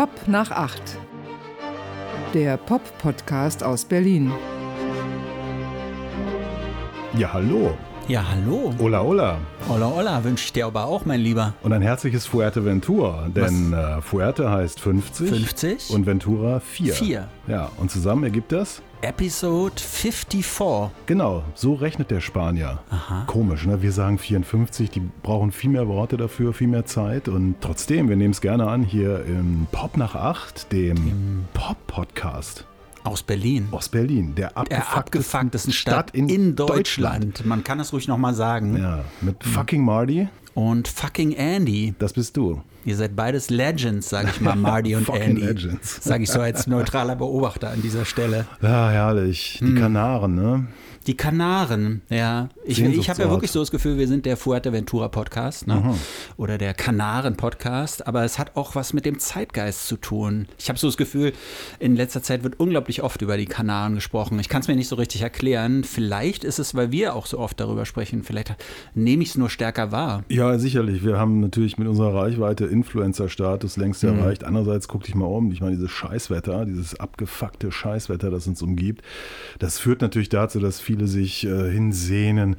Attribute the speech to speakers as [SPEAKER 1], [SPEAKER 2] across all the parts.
[SPEAKER 1] Pop nach acht. Der Pop-Podcast aus Berlin.
[SPEAKER 2] Ja, hallo.
[SPEAKER 3] Ja, hallo.
[SPEAKER 2] Hola, hola.
[SPEAKER 3] Hola, hola, wünsche ich dir aber auch, mein Lieber.
[SPEAKER 2] Und ein herzliches Fuerteventura, denn äh, Fuerte heißt 50.
[SPEAKER 3] 50?
[SPEAKER 2] Und Ventura 4.
[SPEAKER 3] 4.
[SPEAKER 2] Ja, und zusammen ergibt das?
[SPEAKER 3] Episode 54.
[SPEAKER 2] Genau, so rechnet der Spanier.
[SPEAKER 3] Aha.
[SPEAKER 2] Komisch, ne? Wir sagen 54, die brauchen viel mehr Worte dafür, viel mehr Zeit. Und trotzdem, wir nehmen es gerne an, hier im Pop nach 8, dem Pop-Podcast
[SPEAKER 3] Aus Berlin.
[SPEAKER 2] aus Berlin, der abgefucktesten
[SPEAKER 3] abgefucktesten Stadt in, Deutschland. Man kann es ruhig nochmal sagen.
[SPEAKER 2] Ja, mit fucking Marty,
[SPEAKER 3] Und fucking Andy.
[SPEAKER 2] das bist du.
[SPEAKER 3] Ihr seid beides Legends, sage ich mal, Marty und
[SPEAKER 2] Fucking
[SPEAKER 3] Andy.
[SPEAKER 2] Legends.
[SPEAKER 3] Sage ich so als neutraler Beobachter an dieser Stelle.
[SPEAKER 2] Ja, herrlich.
[SPEAKER 3] Hm.
[SPEAKER 2] Die Kanaren, ne?
[SPEAKER 3] Die Kanaren, ja. Ich, ich habe ja wirklich so das Gefühl, wir sind der Fuerteventura Podcast ne? oder der Kanaren Podcast, aber es hat auch was mit dem Zeitgeist zu tun. Ich habe so das Gefühl, in letzter Zeit wird unglaublich oft über die Kanaren gesprochen. Ich kann es mir nicht so richtig erklären. Vielleicht ist es, weil wir auch so oft darüber sprechen. Vielleicht nehme ich es nur stärker wahr.
[SPEAKER 2] Ja, sicherlich. Wir haben natürlich mit unserer Reichweite Influencer-Status längst
[SPEAKER 3] Mhm.
[SPEAKER 2] erreicht. Andererseits guck dich mal um. Ich meine, dieses Scheißwetter, dieses abgefuckte Scheißwetter, das uns umgibt, das führt natürlich dazu, dass viele sich äh, hinsehnen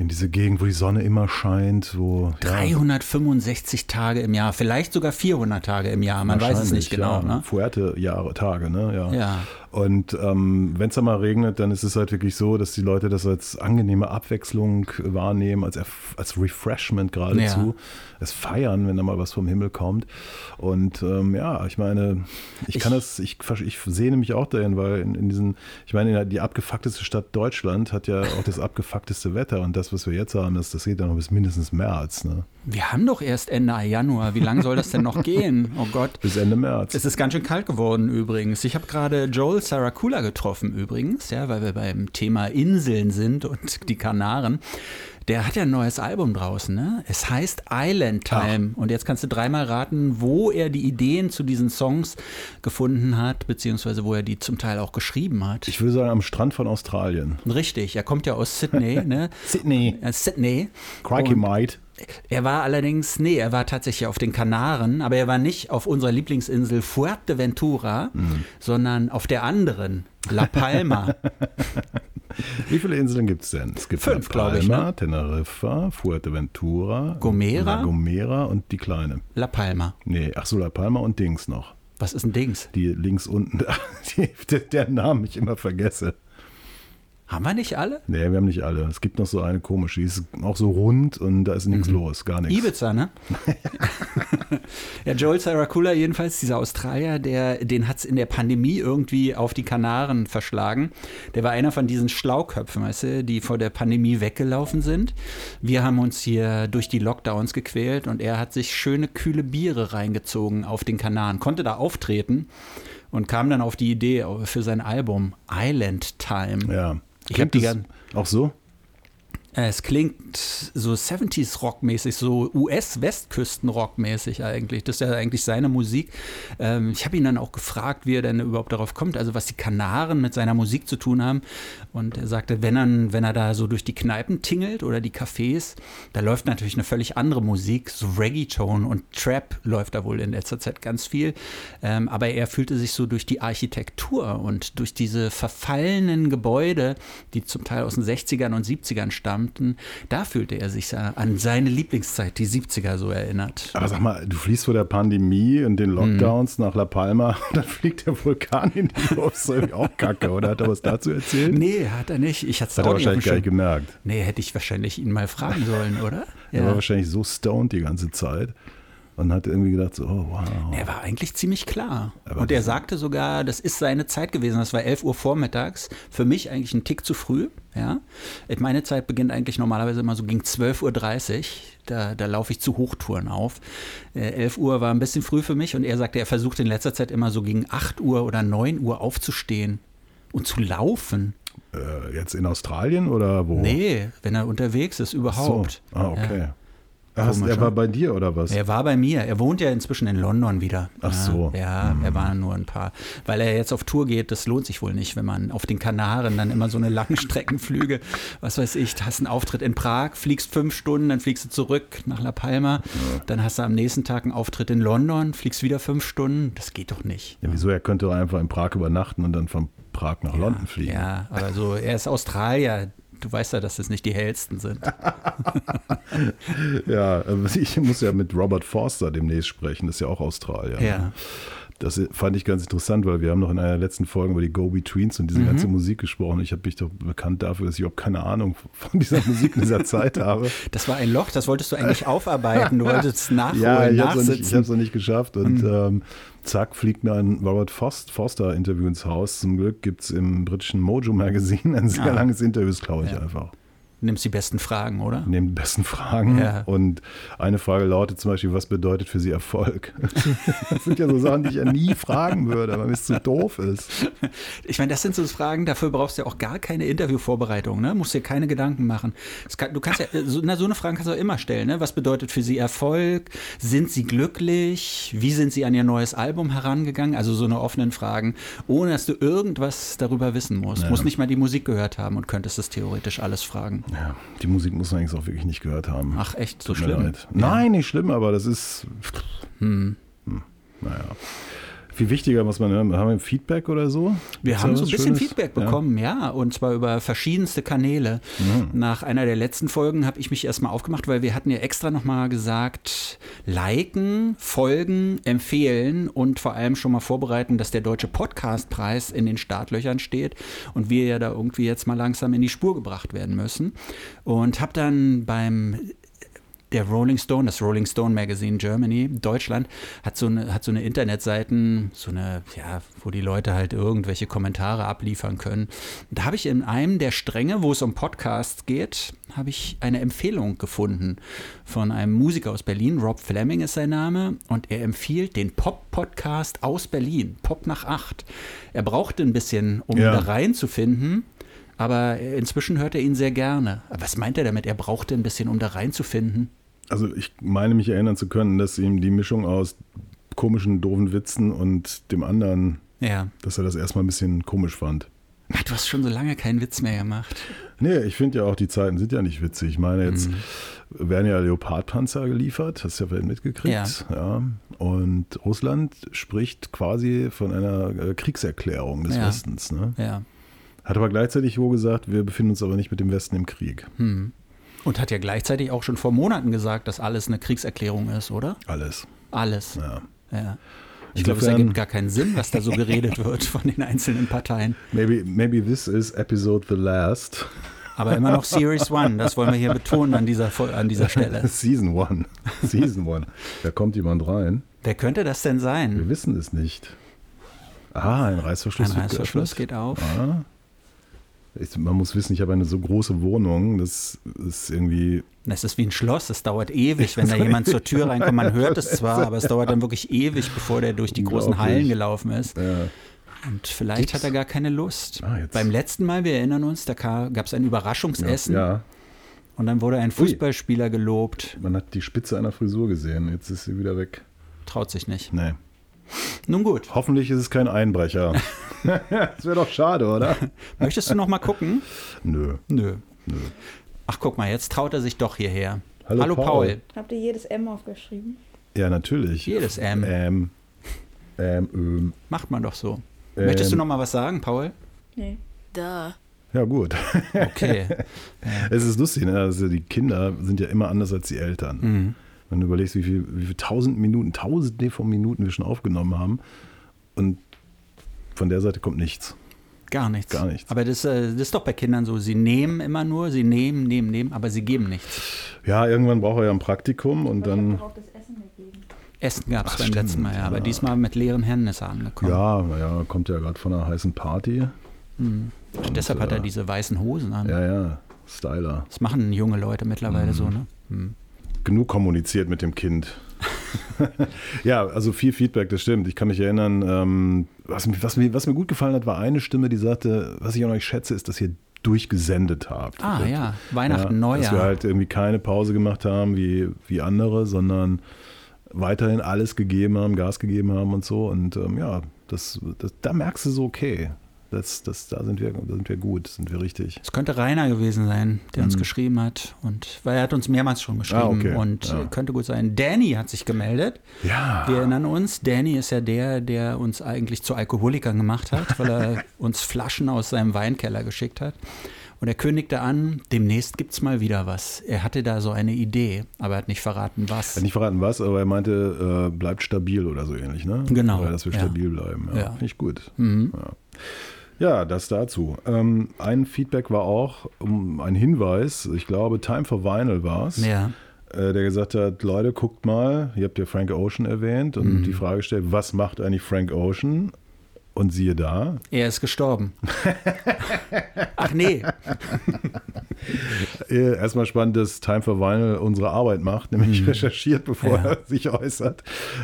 [SPEAKER 2] in diese Gegend, wo die Sonne immer scheint, wo ja,
[SPEAKER 3] 365 Tage im Jahr, vielleicht sogar 400 Tage im Jahr. Man weiß es nicht genau.
[SPEAKER 2] Ja,
[SPEAKER 3] Ne?
[SPEAKER 2] Fuerte Jahre, Tage, ne? Ja.
[SPEAKER 3] Ja.
[SPEAKER 2] Und ähm, wenn es dann mal regnet, dann ist es halt wirklich so, dass die Leute das als angenehme Abwechslung wahrnehmen, als, Erf- als Refreshment geradezu, es feiern, wenn da mal was vom Himmel kommt. Und ähm, ja, ich meine, ich,
[SPEAKER 3] Ich-
[SPEAKER 2] kann das, ich, ich sehne mich auch dahin, weil in, in diesen, ich meine, die abgefuckteste Stadt Deutschland hat ja auch das abgefuckteste Wetter und das, was wir jetzt haben, das, das geht dann noch bis mindestens März, ne?
[SPEAKER 3] Wir haben doch erst Ende Januar. Wie lange soll das denn noch gehen? Oh Gott.
[SPEAKER 2] Bis Ende März.
[SPEAKER 3] Es ist ganz schön kalt geworden übrigens. Ich habe gerade Joel Saracula getroffen übrigens, ja, weil wir beim Thema Inseln sind und die Kanaren. Der hat ja ein neues Album draußen, ne? Es heißt Island Time. Und jetzt kannst du dreimal raten, wo er die Ideen zu diesen Songs gefunden hat, beziehungsweise wo er die zum Teil auch geschrieben hat.
[SPEAKER 2] ich würde sagen, am Strand von Australien.
[SPEAKER 3] Richtig, er kommt ja aus Sydney, ne?
[SPEAKER 2] Sydney.
[SPEAKER 3] Äh, Sydney.
[SPEAKER 2] Crikey Mate.
[SPEAKER 3] Er war allerdings, nee, er war tatsächlich auf den Kanaren, aber er war nicht auf unserer Lieblingsinsel Fuerteventura,
[SPEAKER 2] Mhm.
[SPEAKER 3] sondern auf der anderen, La Palma.
[SPEAKER 2] Wie viele Inseln gibt es denn? Es gibt
[SPEAKER 3] Fünf,
[SPEAKER 2] La
[SPEAKER 3] glaub ich,
[SPEAKER 2] Palma,
[SPEAKER 3] ne?
[SPEAKER 2] Teneriffa, Fuerteventura,
[SPEAKER 3] Gomera?
[SPEAKER 2] La Gomera und die kleine.
[SPEAKER 3] La Palma.
[SPEAKER 2] Nee, ach so, La Palma und Dings noch.
[SPEAKER 3] Was ist ein Dings?
[SPEAKER 2] Die links unten, die, der, der Namen ich immer vergesse.
[SPEAKER 3] Haben wir nicht alle?
[SPEAKER 2] Nee, wir haben nicht alle. Es gibt noch so eine komische, die ist auch so rund und da ist nichts los, gar nichts.
[SPEAKER 3] Ibiza, ne? ja, Joel Saracula jedenfalls, dieser Australier, der, den hat es in der Pandemie irgendwie auf die Kanaren verschlagen. Der war einer von diesen Schlauköpfen, weißt du, die vor der Pandemie weggelaufen sind. Wir haben uns hier durch die Lockdowns gequält und er hat sich schöne, kühle Biere reingezogen auf den Kanaren, konnte da auftreten und kam dann auf die Idee für sein Album Island Time.
[SPEAKER 2] Ja.
[SPEAKER 3] Ich
[SPEAKER 2] Klingt
[SPEAKER 3] hab die gan-
[SPEAKER 2] auch so?
[SPEAKER 3] Es klingt so 70s Rockmäßig, so US-Westküsten-Rockmäßig eigentlich. Das ist ja eigentlich seine Musik. Ähm, ich habe ihn dann auch gefragt, wie er denn überhaupt darauf kommt, also was die Kanaren mit seiner Musik zu tun haben. Und er sagte, wenn er, wenn er da so durch die Kneipen tingelt oder die Cafés, da läuft natürlich eine völlig andere Musik, so Reggaeton und Trap läuft da wohl in letzter Zeit ganz viel. Ähm, aber er fühlte sich so durch die Architektur und durch diese verfallenen Gebäude, die zum Teil aus den 60ern und 70ern stammten, da fühlte er sich an seine Lieblingszeit, die 70er, so erinnert.
[SPEAKER 2] Aber sag mal, du fliegst vor der Pandemie und den Lockdowns
[SPEAKER 3] Mhm.
[SPEAKER 2] nach La Palma, dann fliegt der Vulkan in die Luft. Das ist auch kacke, oder? Hat er was dazu erzählt?
[SPEAKER 3] Nee, hat er nicht. Ich hatte es
[SPEAKER 2] Hat er wahrscheinlich gar nicht gemerkt.
[SPEAKER 3] Nee, hätte ich wahrscheinlich ihn mal fragen sollen, oder?
[SPEAKER 2] Er war wahrscheinlich so stoned die ganze Zeit und hat irgendwie gedacht, so, oh, wow.
[SPEAKER 3] Er war eigentlich ziemlich klar.
[SPEAKER 2] Aber
[SPEAKER 3] und er sagte sogar, das ist seine Zeit gewesen. Das war 11 Uhr vormittags. Für mich eigentlich ein Tick zu früh. Ja? Meine Zeit beginnt eigentlich normalerweise immer so gegen 12.30 Uhr. Da, da laufe ich zu Hochtouren auf. Äh, 11 Uhr war ein bisschen früh für mich und er sagte, er versucht in letzter Zeit immer so gegen 8 Uhr oder 9 Uhr aufzustehen und zu laufen.
[SPEAKER 2] Äh, jetzt in Australien oder wo?
[SPEAKER 3] Nee, wenn er unterwegs ist, überhaupt.
[SPEAKER 2] So. Ah, okay. Ach, er war bei dir oder was?
[SPEAKER 3] Er war bei mir. Er wohnt ja inzwischen in London wieder.
[SPEAKER 2] Ach so.
[SPEAKER 3] Ja, mhm. er war nur ein paar. Weil er jetzt auf Tour geht, das lohnt sich wohl nicht, wenn man auf den Kanaren dann immer so eine Langstreckenflüge, was weiß ich, hast einen Auftritt in Prag, fliegst fünf Stunden, dann fliegst du zurück nach La Palma, ja. dann hast du am nächsten Tag einen Auftritt in London, fliegst wieder fünf Stunden. Das geht doch nicht.
[SPEAKER 2] Ja, wieso? Er könnte einfach in Prag übernachten und dann von Prag nach
[SPEAKER 3] ja,
[SPEAKER 2] London fliegen.
[SPEAKER 3] Ja, aber so, er ist Australier du weißt ja, dass das nicht die hellsten sind.
[SPEAKER 2] ja, ich muss ja mit Robert Forster demnächst sprechen, das ist ja auch Australier.
[SPEAKER 3] Ja.
[SPEAKER 2] Das fand ich ganz interessant, weil wir haben noch in einer letzten Folge über die Go-Betweens und diese mhm. ganze Musik gesprochen. Ich habe mich doch bekannt dafür, dass ich überhaupt keine Ahnung von dieser Musik in dieser Zeit habe.
[SPEAKER 3] Das war ein Loch, das wolltest du eigentlich aufarbeiten. Du wolltest nachholen,
[SPEAKER 2] Ja, ich habe es noch, nicht geschafft. Und mhm. ähm, zack, fliegt mir ein Robert Forster-Interview ins Haus. Zum Glück gibt es im britischen Mojo Magazine ein sehr ah. langes Interview, das glaube ich ja. einfach
[SPEAKER 3] nimmst die besten Fragen, oder?
[SPEAKER 2] Nimm die besten Fragen. Ja. Und eine Frage lautet zum Beispiel, was bedeutet für Sie Erfolg? das sind ja so Sachen, die ich ja nie fragen würde, weil es zu doof ist.
[SPEAKER 3] Ich meine, das sind so Fragen, dafür brauchst du ja auch gar keine Interviewvorbereitung, ne? Musst dir keine Gedanken machen. Kann, du kannst ja, so, na, so eine Frage kannst du auch immer stellen, ne? Was bedeutet für Sie Erfolg? Sind Sie glücklich? Wie sind Sie an Ihr neues Album herangegangen? Also so eine offenen Fragen, ohne dass du irgendwas darüber wissen musst. Ja. Musst nicht mal die Musik gehört haben und könntest es theoretisch alles fragen.
[SPEAKER 2] Ja, die Musik muss man eigentlich auch wirklich nicht gehört haben.
[SPEAKER 3] Ach, echt? So schlimm? Ja.
[SPEAKER 2] Nein, nicht schlimm, aber das ist. Hm. Hm, naja. Viel wichtiger muss man, haben wir Feedback oder so?
[SPEAKER 3] Wir haben so ein bisschen Schönes? Feedback bekommen, ja? ja? und zwar über verschiedenste Kanäle. Mhm. Nach einer der letzten Folgen habe ich mich erstmal aufgemacht, weil wir hatten ja extra nochmal gesagt, liken, folgen, empfehlen und vor allem schon mal vorbereiten, dass der Deutsche Podcastpreis in den Startlöchern steht und wir ja da irgendwie jetzt mal langsam in die Spur gebracht werden müssen. Und habe dann beim der Rolling Stone, das Rolling Stone Magazine Germany, Deutschland, hat so eine, hat so eine Internetseiten, so eine, ja, wo die Leute halt irgendwelche Kommentare abliefern können. da habe ich in einem der Stränge, wo es um Podcasts geht, habe ich eine Empfehlung gefunden von einem Musiker aus Berlin, Rob Fleming ist sein Name, und er empfiehlt den Pop-Podcast aus Berlin, Pop nach acht. Er brauchte ein bisschen, um ja. da reinzufinden aber inzwischen hört er ihn sehr gerne. Was meint er damit? Er brauchte ein bisschen, um da reinzufinden
[SPEAKER 2] also ich meine mich erinnern zu können, dass ihm die Mischung aus komischen, doofen Witzen und dem anderen,
[SPEAKER 3] ja.
[SPEAKER 2] dass er das erstmal ein bisschen komisch fand.
[SPEAKER 3] Ach, du hast schon so lange keinen Witz mehr gemacht.
[SPEAKER 2] Nee, ich finde ja auch, die Zeiten sind ja nicht witzig. Ich meine, jetzt mhm. werden ja Leopardpanzer geliefert, hast du ja vielleicht mitgekriegt. Ja. ja. Und Russland spricht quasi von einer äh, Kriegserklärung des ja. Westens. Ne?
[SPEAKER 3] Ja.
[SPEAKER 2] Hat aber gleichzeitig wo gesagt, wir befinden uns aber nicht mit dem Westen im Krieg.
[SPEAKER 3] Mhm. Und hat ja gleichzeitig auch schon vor Monaten gesagt, dass alles eine Kriegserklärung ist, oder?
[SPEAKER 2] Alles.
[SPEAKER 3] Alles.
[SPEAKER 2] Ja.
[SPEAKER 3] ja. Ich glaube, es ergibt gar keinen Sinn, was da so geredet wird von den einzelnen Parteien.
[SPEAKER 2] Maybe, maybe this is episode the last.
[SPEAKER 3] Aber immer noch Series One, das wollen wir hier betonen an dieser, an dieser Stelle.
[SPEAKER 2] Season One. Season One. Da kommt jemand rein.
[SPEAKER 3] Wer könnte das denn sein?
[SPEAKER 2] Wir wissen es nicht. Ah, ein Reißverschluss.
[SPEAKER 3] Ein Reißverschluss geht auf.
[SPEAKER 2] Ah. Ich, man muss wissen, ich habe eine so große Wohnung, das ist irgendwie.
[SPEAKER 3] Das ist wie ein Schloss, es dauert ewig, wenn da jemand zur Tür reinkommt. Man hört es zwar, aber es dauert dann wirklich ewig, bevor der durch die großen Hallen gelaufen ist.
[SPEAKER 2] Ja.
[SPEAKER 3] Und vielleicht Gibt's? hat er gar keine Lust. Ah, Beim letzten Mal, wir erinnern uns, da gab es ein Überraschungsessen.
[SPEAKER 2] Ja, ja.
[SPEAKER 3] Und dann wurde ein Fußballspieler gelobt.
[SPEAKER 2] Man hat die Spitze einer Frisur gesehen, jetzt ist sie wieder weg.
[SPEAKER 3] Traut sich nicht.
[SPEAKER 2] Nee.
[SPEAKER 3] Nun gut.
[SPEAKER 2] Hoffentlich ist es kein Einbrecher. das wäre doch schade, oder?
[SPEAKER 3] Möchtest du noch mal gucken?
[SPEAKER 2] Nö.
[SPEAKER 3] Nö.
[SPEAKER 2] Nö.
[SPEAKER 3] Ach, guck mal, jetzt traut er sich doch hierher.
[SPEAKER 2] Hallo,
[SPEAKER 3] Hallo
[SPEAKER 2] Paul.
[SPEAKER 3] Paul.
[SPEAKER 4] Habt ihr jedes M aufgeschrieben?
[SPEAKER 2] Ja, natürlich.
[SPEAKER 3] Jedes M.
[SPEAKER 2] Ähm, ähm, ähm.
[SPEAKER 3] Macht man doch so. Ähm. Möchtest du noch mal was sagen, Paul?
[SPEAKER 4] Nee.
[SPEAKER 3] Da.
[SPEAKER 2] Ja, gut.
[SPEAKER 3] Okay.
[SPEAKER 2] es ist lustig, ne? also die Kinder sind ja immer anders als die Eltern.
[SPEAKER 3] Mhm.
[SPEAKER 2] Wenn du überlegst, wie viel, wie viel tausend Minuten, tausende von Minuten wir schon aufgenommen haben und von der Seite kommt nichts.
[SPEAKER 3] Gar nichts.
[SPEAKER 2] Gar nichts.
[SPEAKER 3] Aber das, äh, das, ist doch bei Kindern so. Sie nehmen immer nur, sie nehmen, nehmen, nehmen, aber sie geben nichts.
[SPEAKER 2] Ja, irgendwann braucht er ja ein Praktikum und dann.
[SPEAKER 4] Auch das Essen gegeben.
[SPEAKER 3] Essen gab es beim stimmt, letzten Mal, ja. Aber diesmal mit leeren Händen ist er angekommen.
[SPEAKER 2] Ja, ja, kommt ja gerade von einer heißen Party.
[SPEAKER 3] Mhm. Und deshalb hat er äh, diese weißen Hosen an.
[SPEAKER 2] Ja, ja, Styler.
[SPEAKER 3] Das machen junge Leute mittlerweile mhm. so, ne? Mhm
[SPEAKER 2] genug kommuniziert mit dem Kind. ja, also viel Feedback, das stimmt. Ich kann mich erinnern, ähm, was, was, mir, was mir gut gefallen hat, war eine Stimme, die sagte, was ich an euch schätze, ist, dass ihr durchgesendet habt.
[SPEAKER 3] Ah
[SPEAKER 2] das,
[SPEAKER 3] ja, Weihnachten,
[SPEAKER 2] ja,
[SPEAKER 3] Neujahr.
[SPEAKER 2] Dass wir halt irgendwie keine Pause gemacht haben wie, wie andere, sondern weiterhin alles gegeben haben, Gas gegeben haben und so. Und ähm, ja, das, das, da merkst du so, okay, das, das, da, sind wir, da sind wir gut, sind wir richtig.
[SPEAKER 3] Es könnte Rainer gewesen sein, der uns geschrieben hat. Und weil er hat uns mehrmals schon geschrieben.
[SPEAKER 2] Ah, okay.
[SPEAKER 3] Und
[SPEAKER 2] Ja.
[SPEAKER 3] könnte gut sein. Danny hat sich gemeldet.
[SPEAKER 2] Ja.
[SPEAKER 3] Wir erinnern uns, Danny ist ja der, der uns eigentlich zu Alkoholikern gemacht hat, weil er uns Flaschen aus seinem Weinkeller geschickt hat. Und er kündigte an, demnächst gibt es mal wieder was. Er hatte da so eine Idee, aber er hat nicht verraten, was.
[SPEAKER 2] Er hat nicht verraten, was, aber er meinte, äh, bleibt stabil oder so ähnlich, ne?
[SPEAKER 3] Genau,
[SPEAKER 2] Oder dass wir
[SPEAKER 3] ja.
[SPEAKER 2] stabil bleiben. Ja,
[SPEAKER 3] Ja.
[SPEAKER 2] Finde ich gut.
[SPEAKER 3] Mhm.
[SPEAKER 2] Ja. Ja, das dazu. Ähm, ein Feedback war auch um ein Hinweis, ich glaube, Time for Vinyl war es,
[SPEAKER 3] Ja,
[SPEAKER 2] äh, der gesagt hat, Leute, guckt mal, ihr habt ja Frank Ocean erwähnt und
[SPEAKER 3] Mhm.
[SPEAKER 2] die Frage gestellt, was macht eigentlich Frank Ocean? Und siehe da,
[SPEAKER 3] er ist gestorben. Ach nee,
[SPEAKER 2] erstmal spannend, dass Time for Vinyl unsere Arbeit macht, nämlich recherchiert, bevor
[SPEAKER 3] Mhm. Ja.
[SPEAKER 2] er sich äußert.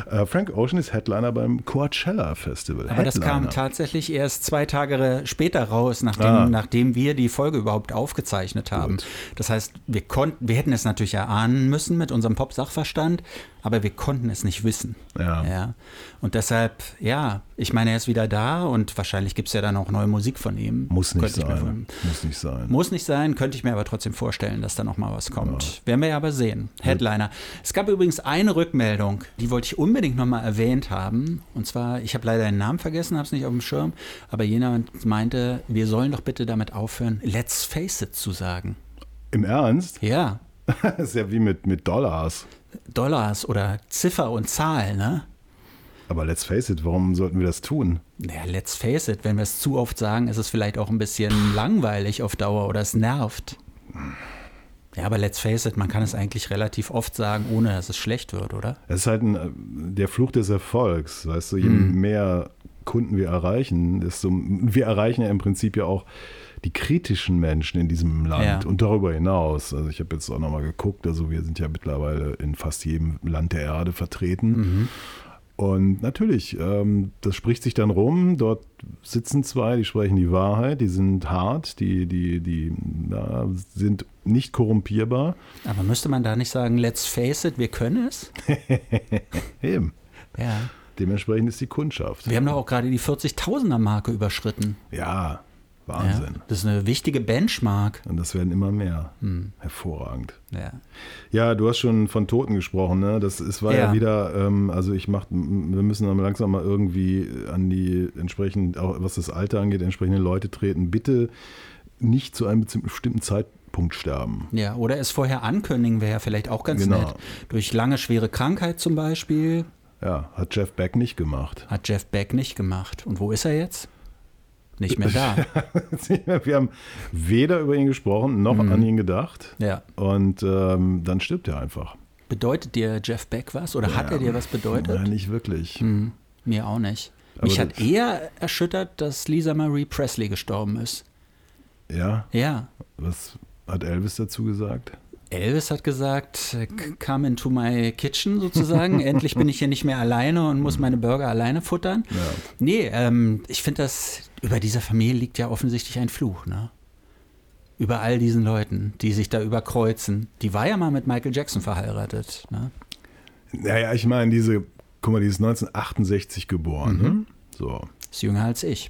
[SPEAKER 2] Äh, Frank Ocean ist Headliner beim Coachella Festival.
[SPEAKER 3] aber das kam
[SPEAKER 2] Headliner.
[SPEAKER 3] tatsächlich erst zwei Tage später raus, nachdem,
[SPEAKER 2] Ah.
[SPEAKER 3] nachdem wir die Folge überhaupt aufgezeichnet haben.
[SPEAKER 2] Gut.
[SPEAKER 3] Das heißt, wir konnten, wir hätten es natürlich erahnen müssen mit unserem Pop-Sachverstand, aber wir konnten es nicht wissen.
[SPEAKER 2] Ja.
[SPEAKER 3] Ja. Und deshalb, ja, ich meine, er ist wieder da und wahrscheinlich gibt es ja dann auch neue Musik von ihm.
[SPEAKER 2] Muss nicht sein. Muss nicht sein.
[SPEAKER 3] Muss nicht sein, könnte ich mir aber trotzdem vorstellen, dass da noch mal was kommt. Werden wir ja aber sehen. Headliner. Es gab übrigens eine Rückmeldung, die wollte ich unbedingt noch mal erwähnt haben. Und zwar, ich habe leider den Namen vergessen, habe es nicht auf dem Schirm, aber jemand meinte, wir sollen doch bitte damit aufhören, Let's Face It zu sagen.
[SPEAKER 2] Im Ernst?
[SPEAKER 3] Ja,
[SPEAKER 2] Das ist ja wie mit, mit Dollars.
[SPEAKER 3] Dollars oder Ziffer und Zahl, ne?
[SPEAKER 2] Aber let's face it, warum sollten wir das tun?
[SPEAKER 3] Naja, let's face it, wenn wir es zu oft sagen, ist es vielleicht auch ein bisschen langweilig auf Dauer oder es nervt. Ja, aber let's face it, man kann es eigentlich relativ oft sagen, ohne dass es schlecht wird, oder?
[SPEAKER 2] Es ist halt ein, äh, der Fluch des Erfolgs. Weißt du, je
[SPEAKER 3] Mhm.
[SPEAKER 2] mehr Kunden wir erreichen, desto wir erreichen ja im Prinzip ja auch die kritischen Menschen in diesem Land
[SPEAKER 3] Ja.
[SPEAKER 2] und darüber hinaus. Also ich habe jetzt auch nochmal geguckt, also wir sind ja mittlerweile in fast jedem Land der Erde vertreten.
[SPEAKER 3] Mhm.
[SPEAKER 2] Und natürlich, ähm, das spricht sich dann rum. Dort sitzen zwei, die sprechen die Wahrheit, die sind hart, die, die, die ja, sind nicht korrumpierbar.
[SPEAKER 3] Aber müsste man da nicht sagen, let's face it, wir können es?
[SPEAKER 2] Eben.
[SPEAKER 3] Ja.
[SPEAKER 2] Dementsprechend ist die Kundschaft.
[SPEAKER 3] Wir haben doch auch gerade die 40.000er Marke überschritten.
[SPEAKER 2] Ja,
[SPEAKER 3] Ja.
[SPEAKER 2] Wahnsinn.
[SPEAKER 3] Das ist eine wichtige Benchmark.
[SPEAKER 2] Und das werden immer mehr.
[SPEAKER 3] Hm.
[SPEAKER 2] Hervorragend.
[SPEAKER 3] Ja.
[SPEAKER 2] Ja, du hast schon von Toten gesprochen, ne? Das ist, war ja,
[SPEAKER 3] Ja.
[SPEAKER 2] wieder, ähm, also ich mach, wir müssen dann langsam mal irgendwie an die entsprechend, auch was das Alter angeht, entsprechende Leute treten. Bitte nicht zu einem bestimmten Zeitpunkt sterben.
[SPEAKER 3] ja, oder es vorher ankündigen wäre ja vielleicht auch ganz
[SPEAKER 2] Genau.
[SPEAKER 3] nett. Durch lange, schwere Krankheit zum Beispiel
[SPEAKER 2] Ja, hat Jeff Beck nicht gemacht.
[SPEAKER 3] hat Jeff Beck nicht gemacht. Und wo ist er jetzt? Nicht mehr da.
[SPEAKER 2] wir haben weder über ihn gesprochen, noch
[SPEAKER 3] Mhm.
[SPEAKER 2] an ihn gedacht.
[SPEAKER 3] Ja.
[SPEAKER 2] Und ähm, dann stirbt er einfach.
[SPEAKER 3] Bedeutet dir Jeff Beck was? Oder hat er dir was bedeutet?
[SPEAKER 2] Nein, nicht wirklich.
[SPEAKER 3] Hm, mir auch nicht.
[SPEAKER 2] Aber
[SPEAKER 3] Mich hat eher erschüttert, dass Lisa Marie Presley gestorben ist.
[SPEAKER 2] Ja,
[SPEAKER 3] Ja.
[SPEAKER 2] was hat Elvis dazu gesagt?
[SPEAKER 3] Elvis hat gesagt, äh, come into my kitchen sozusagen. Endlich bin ich hier nicht mehr alleine und muss meine Burger alleine futtern.
[SPEAKER 2] Ja.
[SPEAKER 3] Nee, ähm, ich finde das, über dieser Familie liegt ja offensichtlich ein Fluch, ne? Über all diesen Leuten, die sich da überkreuzen. Die war ja mal mit Michael Jackson verheiratet. Ne?
[SPEAKER 2] Naja, ich meine, diese, guck mal, die ist 1968 geboren.
[SPEAKER 3] Mhm.
[SPEAKER 2] Ne? So,
[SPEAKER 3] Ist jünger als ich.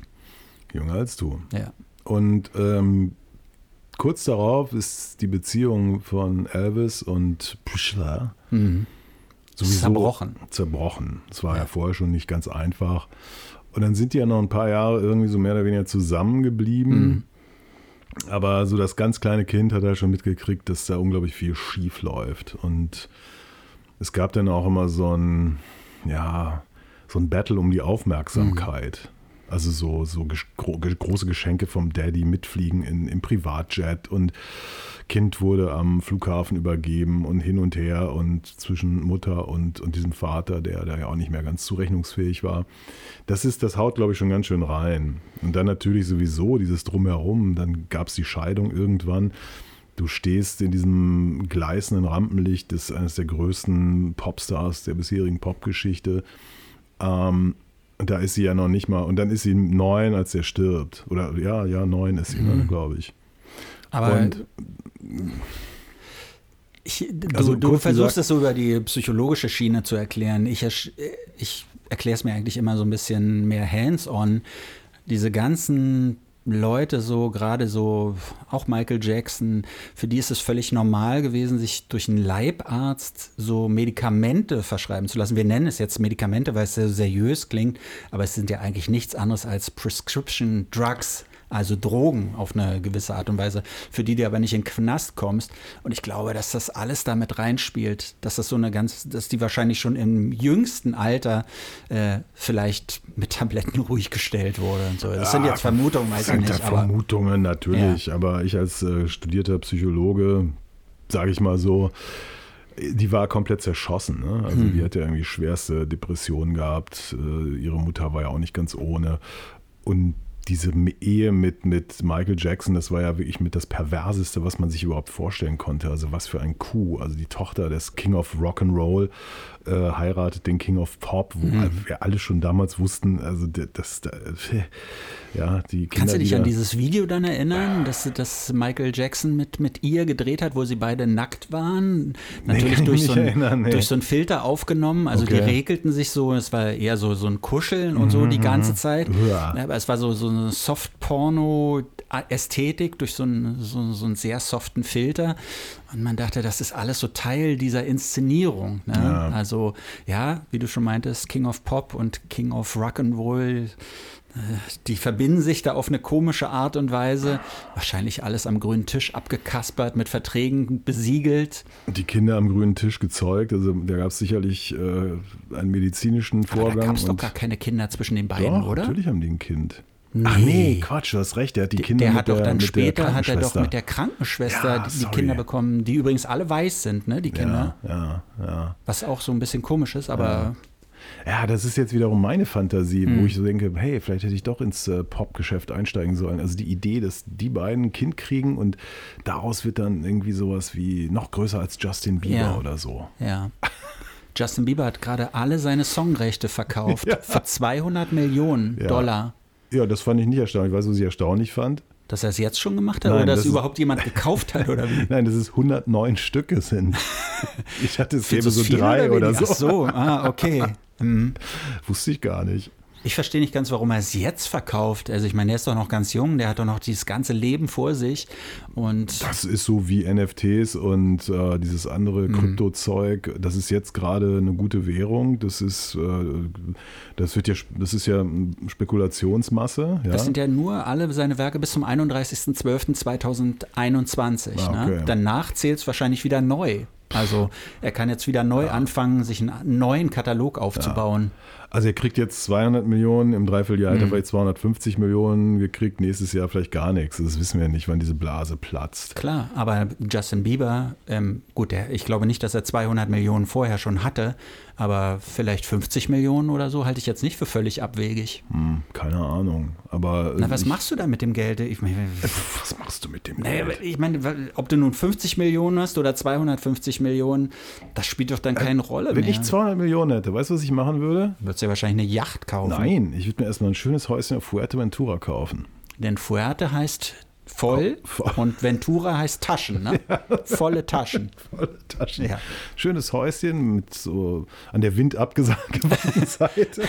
[SPEAKER 2] jünger als du.
[SPEAKER 3] Ja.
[SPEAKER 2] Und ähm, kurz darauf ist die Beziehung von Elvis und Priscilla
[SPEAKER 3] Mhm. Zerbrochen.
[SPEAKER 2] zerbrochen. Es war ja.
[SPEAKER 3] Ja.
[SPEAKER 2] vorher schon nicht ganz einfach. Und dann sind die ja noch ein paar Jahre irgendwie so mehr oder weniger zusammengeblieben.
[SPEAKER 3] Mhm.
[SPEAKER 2] Aber so das ganz kleine Kind hat halt schon mitgekriegt, dass da unglaublich viel schief läuft. Und es gab dann auch immer so ein, ja, so ein Battle um die Aufmerksamkeit. Also so, so große Geschenke vom Daddy mitfliegen in, im Privatjet und Kind wurde am Flughafen übergeben und hin und her und zwischen Mutter und, und diesem Vater, der da ja auch nicht mehr ganz zurechnungsfähig war. Das ist, das haut, glaube ich, schon ganz schön rein. Und dann natürlich sowieso dieses Drumherum, dann gab es die Scheidung irgendwann. Du stehst in diesem gleißenden Rampenlicht des eines der größten Popstars der bisherigen Popgeschichte. Ähm, da ist sie ja noch nicht mal. Und dann ist sie neun, als er stirbt. Oder ja, ja, neun ist sie, ne, glaube ich.
[SPEAKER 3] Aber
[SPEAKER 2] Und
[SPEAKER 3] ich, du,
[SPEAKER 2] Also
[SPEAKER 3] du versuchst
[SPEAKER 2] gesagt-
[SPEAKER 3] es so über die psychologische Schiene zu erklären. Ich, ich erkläre es mir eigentlich immer so ein bisschen mehr hands-on. Diese ganzen Leute so, gerade so, auch Michael Jackson, für die ist es völlig normal gewesen, sich durch einen Leibarzt so Medikamente verschreiben zu lassen. Wir nennen es jetzt Medikamente, weil es sehr seriös klingt, aber es sind ja eigentlich nichts anderes als Prescription Drugs. Also Drogen auf eine gewisse Art und Weise, für die du aber nicht in den Knast kommst. Und ich glaube, dass das alles damit reinspielt, dass das so eine ganz, dass die wahrscheinlich schon im jüngsten Alter äh, vielleicht mit Tabletten ruhig gestellt wurde und so. Das sind
[SPEAKER 2] Ja,
[SPEAKER 3] jetzt Vermutungen, weiß ich
[SPEAKER 2] sind
[SPEAKER 3] nicht.
[SPEAKER 2] ja
[SPEAKER 3] Aber
[SPEAKER 2] Vermutungen natürlich, aber ich als äh, studierter Psychologe, sage ich mal so, die war komplett zerschossen. Ne? Also
[SPEAKER 3] Hm.
[SPEAKER 2] die hat ja irgendwie schwerste Depressionen gehabt. Äh, ihre Mutter war ja auch nicht ganz ohne. Und diese Ehe mit, mit Michael Jackson, das war ja wirklich mit das Perverseste, was man sich überhaupt vorstellen konnte. Also was für ein Coup. Also die Tochter des King of Rock'n'Roll äh, heiratet den King of Pop, wo
[SPEAKER 3] Mhm.
[SPEAKER 2] wir alle schon damals wussten, also das, das ja, die Kinder,
[SPEAKER 3] Kannst du dich an
[SPEAKER 2] die da-
[SPEAKER 3] dieses Video dann erinnern, dass, dass Michael Jackson mit, mit ihr gedreht hat, wo sie beide nackt waren? Natürlich
[SPEAKER 2] ich
[SPEAKER 3] durch, so
[SPEAKER 2] nicht
[SPEAKER 3] ein,
[SPEAKER 2] erinnern, nee.
[SPEAKER 3] durch so einen Filter aufgenommen. Also die
[SPEAKER 2] Okay.
[SPEAKER 3] regelten sich so, es war eher so, so ein Kuscheln und so die ganze Zeit.
[SPEAKER 2] Uah.
[SPEAKER 3] Ja, aber es war so, so eine Soft-Porno-Ästhetik durch so einen, so, so einen sehr soften Filter. Und man dachte, das ist alles so Teil dieser Inszenierung. Ne?
[SPEAKER 2] Ja.
[SPEAKER 3] Also, ja, wie du schon meintest, King of Pop und King of Rock'n'Roll, äh, die verbinden sich da auf eine komische Art und Weise. Wahrscheinlich alles am grünen Tisch abgekaspert, mit Verträgen besiegelt.
[SPEAKER 2] die Kinder am grünen Tisch gezeugt. Also da gab es sicherlich äh, einen medizinischen
[SPEAKER 3] Aber
[SPEAKER 2] Vorgang.
[SPEAKER 3] da gab es doch gar keine Kinder zwischen den beiden,
[SPEAKER 2] Doch,
[SPEAKER 3] oder?
[SPEAKER 2] natürlich haben die ein Kind.
[SPEAKER 3] Nee.
[SPEAKER 2] Ach nee, Quatsch, du hast recht. Der hat die Kinder
[SPEAKER 3] der hat doch dann später hat er doch mit der Krankenschwester
[SPEAKER 2] Ja,
[SPEAKER 3] die, die. Kinder bekommen, die übrigens alle weiß sind, ne, die Kinder.
[SPEAKER 2] Ja, ja, ja.
[SPEAKER 3] Was auch so ein bisschen komisch ist, aber
[SPEAKER 2] Ja, das ist jetzt wiederum meine Fantasie,
[SPEAKER 3] Hm.
[SPEAKER 2] wo ich so denke, hey, vielleicht hätte ich doch ins äh, Popgeschäft einsteigen sollen. Also die Idee, dass die beiden ein Kind kriegen und daraus wird dann irgendwie sowas wie noch größer als Justin Bieber oder so.
[SPEAKER 3] ja. Justin Bieber hat gerade alle seine Songrechte verkauft für 200 Millionen. Dollar.
[SPEAKER 2] Ja, das fand ich nicht erstaunlich. Weißt du, was ich erstaunlich fand?
[SPEAKER 3] Dass er es jetzt schon gemacht hat
[SPEAKER 2] Nein,
[SPEAKER 3] oder dass
[SPEAKER 2] das
[SPEAKER 3] überhaupt jemand gekauft hat oder wie?
[SPEAKER 2] Nein, dass es 109 Stücke sind. Ich hatte es
[SPEAKER 3] Findest
[SPEAKER 2] so drei oder,
[SPEAKER 3] wenig?
[SPEAKER 2] so.
[SPEAKER 3] Ach so, ah, okay. Hm.
[SPEAKER 2] Wusste ich gar nicht.
[SPEAKER 3] Ich verstehe nicht ganz, warum er es jetzt verkauft. Also ich meine, der ist doch noch ganz jung, der hat doch noch dieses ganze Leben vor sich. Und
[SPEAKER 2] Das ist so wie NFTs und äh, dieses
[SPEAKER 3] Mhm.
[SPEAKER 2] andere Kryptozeug. Das ist jetzt gerade eine gute Währung. Das ist, äh, das wird ja, das ist ja Spekulationsmasse. Ja?
[SPEAKER 3] das sind ja nur alle seine Werke bis zum 31.12.2021.
[SPEAKER 2] Ah, okay.
[SPEAKER 3] ne? Danach zählt es wahrscheinlich wieder neu. Also er kann jetzt wieder neu anfangen, sich einen neuen Katalog aufzubauen.
[SPEAKER 2] Also er kriegt jetzt 200 Millionen, im Dreivierteljahr
[SPEAKER 3] Mhm.
[SPEAKER 2] vielleicht 250 Millionen gekriegt, nächstes Jahr vielleicht gar nichts. Das wissen wir nicht, wann diese Blase platzt.
[SPEAKER 3] Klar, aber Justin Bieber, ähm, gut, der, ich glaube nicht, dass er 200 Millionen vorher schon hatte, aber vielleicht 50 Millionen oder so halte ich jetzt nicht für völlig abwegig.
[SPEAKER 2] Hm, keine Ahnung. Aber
[SPEAKER 3] Na, was
[SPEAKER 2] ich,
[SPEAKER 3] machst du da mit dem Geld? Ich meine,
[SPEAKER 2] was machst du mit dem
[SPEAKER 3] Naja,
[SPEAKER 2] Geld?
[SPEAKER 3] ich meine, ob du nun 50 Millionen hast oder 250 Millionen, das spielt doch dann keine Rolle
[SPEAKER 2] Äh, Wenn
[SPEAKER 3] mehr.
[SPEAKER 2] ich 200 Millionen hätte, weißt du, was ich machen würde?
[SPEAKER 3] Würdest ja wahrscheinlich eine Yacht kaufen.
[SPEAKER 2] Nein, ich würde mir erstmal ein schönes Häuschen auf Fuerteventura kaufen.
[SPEAKER 3] Denn Fuerte heißt voll
[SPEAKER 2] Oh, voll.
[SPEAKER 3] und Ventura heißt Taschen, ne? Volle Taschen.
[SPEAKER 2] Volle Taschen.
[SPEAKER 3] Ja.
[SPEAKER 2] Schönes Häuschen mit so an der Wind abgesagten Seite.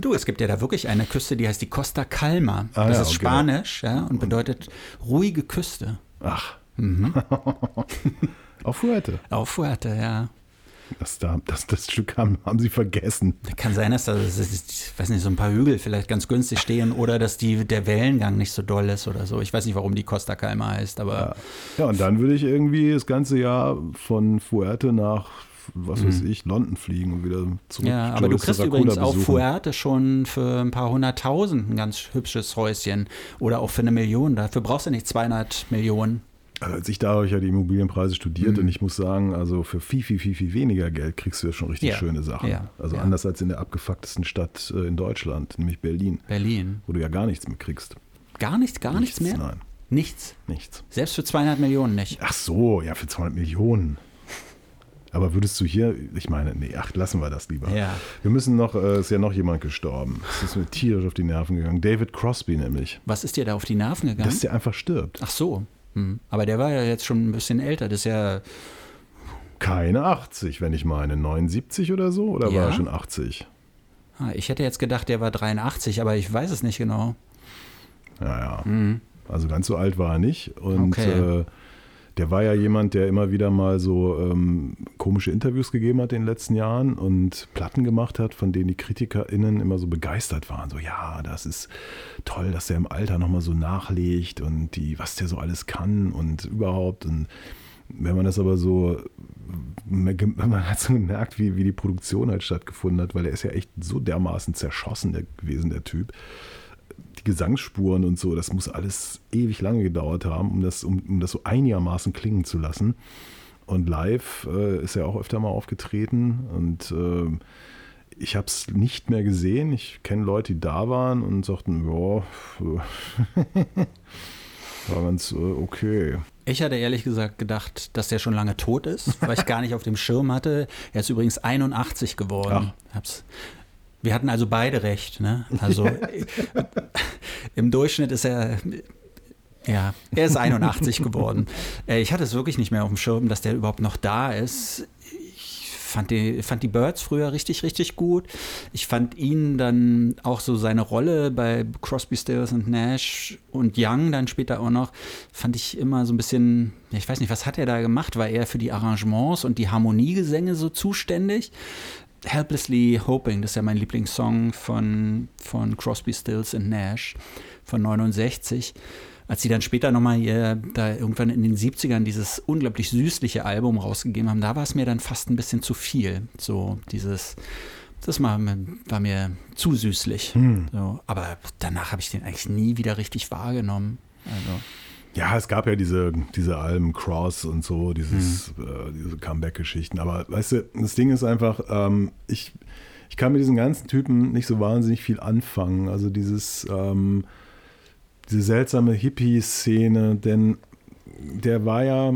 [SPEAKER 3] Du, es gibt ja da wirklich eine Küste, die heißt die Costa Calma.
[SPEAKER 2] Ah,
[SPEAKER 3] das
[SPEAKER 2] ja,
[SPEAKER 3] ist
[SPEAKER 2] okay.
[SPEAKER 3] Spanisch ja, und bedeutet ruhige Küste.
[SPEAKER 2] Ach.
[SPEAKER 3] Mhm.
[SPEAKER 2] auf Fuerte.
[SPEAKER 3] Auf Fuerte, ja.
[SPEAKER 2] Das, da, das, das Stück haben, haben sie vergessen.
[SPEAKER 3] Kann sein, dass da, das ist, ich weiß nicht, so ein paar Hügel vielleicht ganz günstig stehen oder dass die, der Wellengang nicht so doll ist oder so. Ich weiß nicht, warum die Costa Calma heißt, aber
[SPEAKER 2] Ja, und dann würde ich irgendwie das ganze Jahr von Fuerte nach, was weiß ich, London fliegen und wieder zurück.
[SPEAKER 3] Mhm. Ja, aber du kriegst
[SPEAKER 2] Saracula
[SPEAKER 3] übrigens
[SPEAKER 2] besuchen.
[SPEAKER 3] Fuerte schon für ein paar hunderttausend ein ganz hübsches Häuschen oder auch für eine Million. Dafür brauchst du nicht 200 Millionen.
[SPEAKER 2] Also als ich da habe ich ja die Immobilienpreise studiert
[SPEAKER 3] Mhm.
[SPEAKER 2] und ich muss sagen, also für viel, viel, viel, viel weniger Geld kriegst du ja schon richtig
[SPEAKER 3] Ja.
[SPEAKER 2] schöne Sachen.
[SPEAKER 3] Ja.
[SPEAKER 2] Also
[SPEAKER 3] Ja.
[SPEAKER 2] anders als in der abgefucktesten Stadt äh, in Deutschland, nämlich Berlin,
[SPEAKER 3] Berlin.
[SPEAKER 2] wo du ja gar nichts mehr kriegst.
[SPEAKER 3] Gar nichts, gar nichts, mehr?
[SPEAKER 2] Nein,
[SPEAKER 3] Nichts.
[SPEAKER 2] nichts.
[SPEAKER 3] Selbst für 200 Millionen nicht.
[SPEAKER 2] Ach so, ja, für 200 Millionen. Aber würdest du hier, ich meine, nee, ach, lassen wir das lieber.
[SPEAKER 3] Ja.
[SPEAKER 2] Wir müssen noch, äh, ist ja noch jemand gestorben. Es ist mir tierisch auf die Nerven gegangen. David Crosby nämlich.
[SPEAKER 3] Was ist dir da auf die Nerven gegangen?
[SPEAKER 2] Dass der einfach stirbt.
[SPEAKER 3] Ach so. Hm. Aber der war ja jetzt schon ein bisschen älter. Das ist ja.
[SPEAKER 2] Keine 80, wenn ich meine. 79 oder so? Oder
[SPEAKER 3] Ja?
[SPEAKER 2] war er schon 80?
[SPEAKER 3] Ah, Ich hätte jetzt gedacht, der war 83, aber ich weiß es nicht genau.
[SPEAKER 2] Ja, ja.
[SPEAKER 3] Hm.
[SPEAKER 2] Also ganz so alt war er nicht. Und
[SPEAKER 3] Okay.
[SPEAKER 2] äh, der war ja jemand, der immer wieder mal so ähm, komische Interviews gegeben hat in den letzten Jahren und Platten gemacht hat, von denen die KritikerInnen immer so begeistert waren. So, ja, das ist toll, dass der im Alter nochmal so nachlegt und die, was der so alles kann und überhaupt. Und wenn man das aber so, man hat so gemerkt, wie, wie die Produktion halt stattgefunden hat, weil er ist ja echt so dermaßen zerschossen der, gewesen, der Typ die Gesangsspuren und so, das muss alles ewig lange gedauert haben, um das, um, um das so einigermaßen klingen zu lassen. Und live äh, ist er auch öfter mal aufgetreten und äh, ich habe es nicht mehr gesehen. Ich kenne Leute, die da waren und sagten, ja, war ganz äh, okay.
[SPEAKER 3] Ich hatte ehrlich gesagt gedacht, dass der schon lange tot ist, weil ich gar nicht auf dem Schirm hatte. Er ist übrigens 81 geworden. Hab's. Wir hatten also beide recht. Ne? Also im Durchschnitt ist er, ja, er ist 81 geworden. Äh, Ich hatte es wirklich nicht mehr auf dem Schirm, dass der überhaupt noch da ist. Ich fand die, fand die Birds früher richtig, richtig gut. Ich fand ihn dann auch so seine Rolle bei Crosby, Stills und Nash und Young dann später auch noch, fand ich immer so ein bisschen, ich weiß nicht, was hat er da gemacht? War er für die Arrangements und die Harmoniegesänge so zuständig? Helplessly Hoping, das ist ja mein Lieblingssong von, von Crosby, Stills und Nash von 69. Als sie dann später nochmal hier da irgendwann in den 70ern dieses unglaublich süßliche Album rausgegeben haben, da war es mir dann fast ein bisschen zu viel. So dieses, das war, mir- war mir zu süßlich. So, aber danach habe ich den eigentlich nie wieder richtig wahrgenommen. Also,
[SPEAKER 2] Ja, es gab ja diese, diese Alben Cross und so, dieses, äh, diese Comeback-Geschichten. Aber weißt du, das Ding ist einfach, ähm, ich, ich kann mit diesen ganzen Typen nicht so wahnsinnig viel anfangen. Also dieses, ähm, diese seltsame Hippie-Szene, denn der war ja,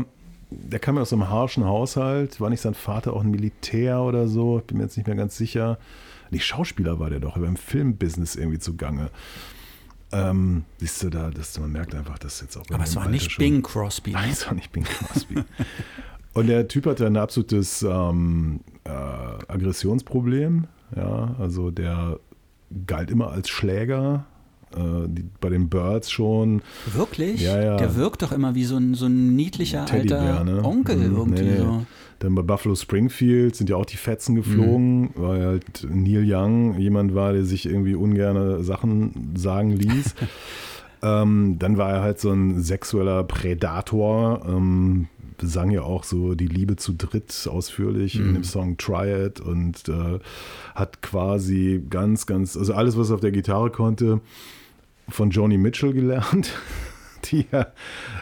[SPEAKER 2] der kam ja aus einem harschen Haushalt, war nicht sein Vater auch ein Militär oder so, ich bin mir jetzt nicht mehr ganz sicher. Nicht Schauspieler war der doch, er war im Filmbusiness irgendwie zugange. Ähm, siehst du da, dass man merkt einfach, dass jetzt auch
[SPEAKER 3] aber es war
[SPEAKER 2] Alter
[SPEAKER 3] nicht
[SPEAKER 2] schon-
[SPEAKER 3] Bing Crosby.
[SPEAKER 2] Nein,
[SPEAKER 3] Ne?
[SPEAKER 2] es war nicht Bing Crosby. Und der Typ hatte ein absolutes ähm, äh, Aggressionsproblem. Ja, also der galt immer als Schläger. Äh, die, bei den Birds schon.
[SPEAKER 3] Wirklich?
[SPEAKER 2] Ja, ja.
[SPEAKER 3] Der wirkt doch immer wie so ein, so ein niedlicher alter
[SPEAKER 2] ne?
[SPEAKER 3] Onkel
[SPEAKER 2] Mhm,
[SPEAKER 3] irgendwie
[SPEAKER 2] nee, nee.
[SPEAKER 3] so.
[SPEAKER 2] Dann bei Buffalo Springfield sind ja auch die Fetzen geflogen, weil halt Neil Young jemand war, der sich irgendwie ungerne Sachen sagen ließ. ähm, dann war er halt so ein sexueller Prädator, ähm, sang ja auch so die Liebe zu dritt ausführlich in dem Song Try It und äh, hat quasi ganz, ganz, also alles, was er auf der Gitarre konnte, von Joni Mitchell gelernt, die ja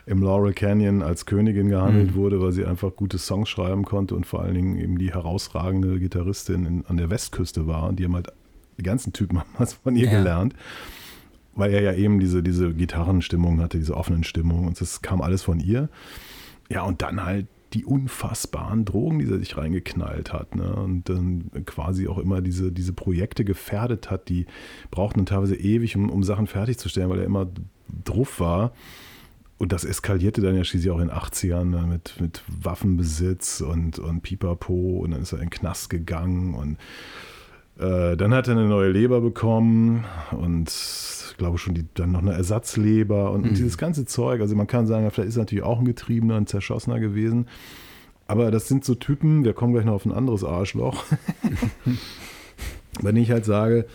[SPEAKER 2] im Laurel Canyon als Königin gehandelt wurde, weil sie einfach gute Songs schreiben konnte und vor allen Dingen eben die herausragende Gitarristin in, an der Westküste war. Und die haben halt, die ganzen Typen haben was von ihr
[SPEAKER 3] Ja.
[SPEAKER 2] gelernt, weil er ja eben diese, diese Gitarrenstimmung hatte, diese offenen Stimmung und das kam alles von ihr. Ja, und dann halt die unfassbaren Drogen, die er sich reingeknallt hat. Ne? Und dann quasi auch immer diese, diese Projekte gefährdet hat, die brauchten teilweise ewig, um, um Sachen fertigzustellen, weil er immer drauf war. Und das eskalierte dann ja schließlich auch in den 80ern ne? mit, mit Waffenbesitz und, und Pipapo. Und dann ist er in den Knast gegangen und äh, dann hat er eine neue Leber bekommen und ich glaube schon die, dann noch eine Ersatzleber und, und dieses ganze Zeug. Also man kann sagen, vielleicht ist er natürlich auch ein Getriebener, ein Zerschossener gewesen. Aber das sind so Typen, wir kommen gleich noch auf ein anderes Arschloch, bei denen ich halt sage,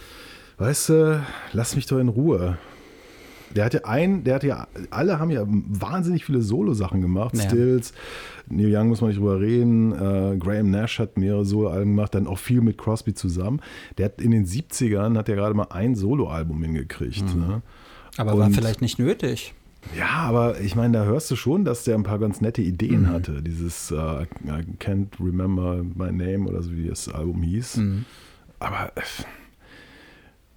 [SPEAKER 2] weißt du, lass mich doch in Ruhe. Der hat ja ein, der hat ja, alle haben ja wahnsinnig viele Solo-Sachen gemacht.
[SPEAKER 3] Ja.
[SPEAKER 2] Stills, Neil Young muss man nicht drüber reden, äh, Graham Nash hat mehrere Solo-Alben gemacht, dann auch viel mit Crosby zusammen. Der hat in den 70ern hat er gerade mal ein Solo-Album hingekriegt. Ne?
[SPEAKER 3] Aber war
[SPEAKER 2] Und-
[SPEAKER 3] vielleicht nicht nötig.
[SPEAKER 2] Ja, aber ich meine, da hörst du schon, dass der ein paar ganz nette Ideen hatte. Dieses äh, I Can't Remember My Name oder so, wie das Album hieß. Aber äh,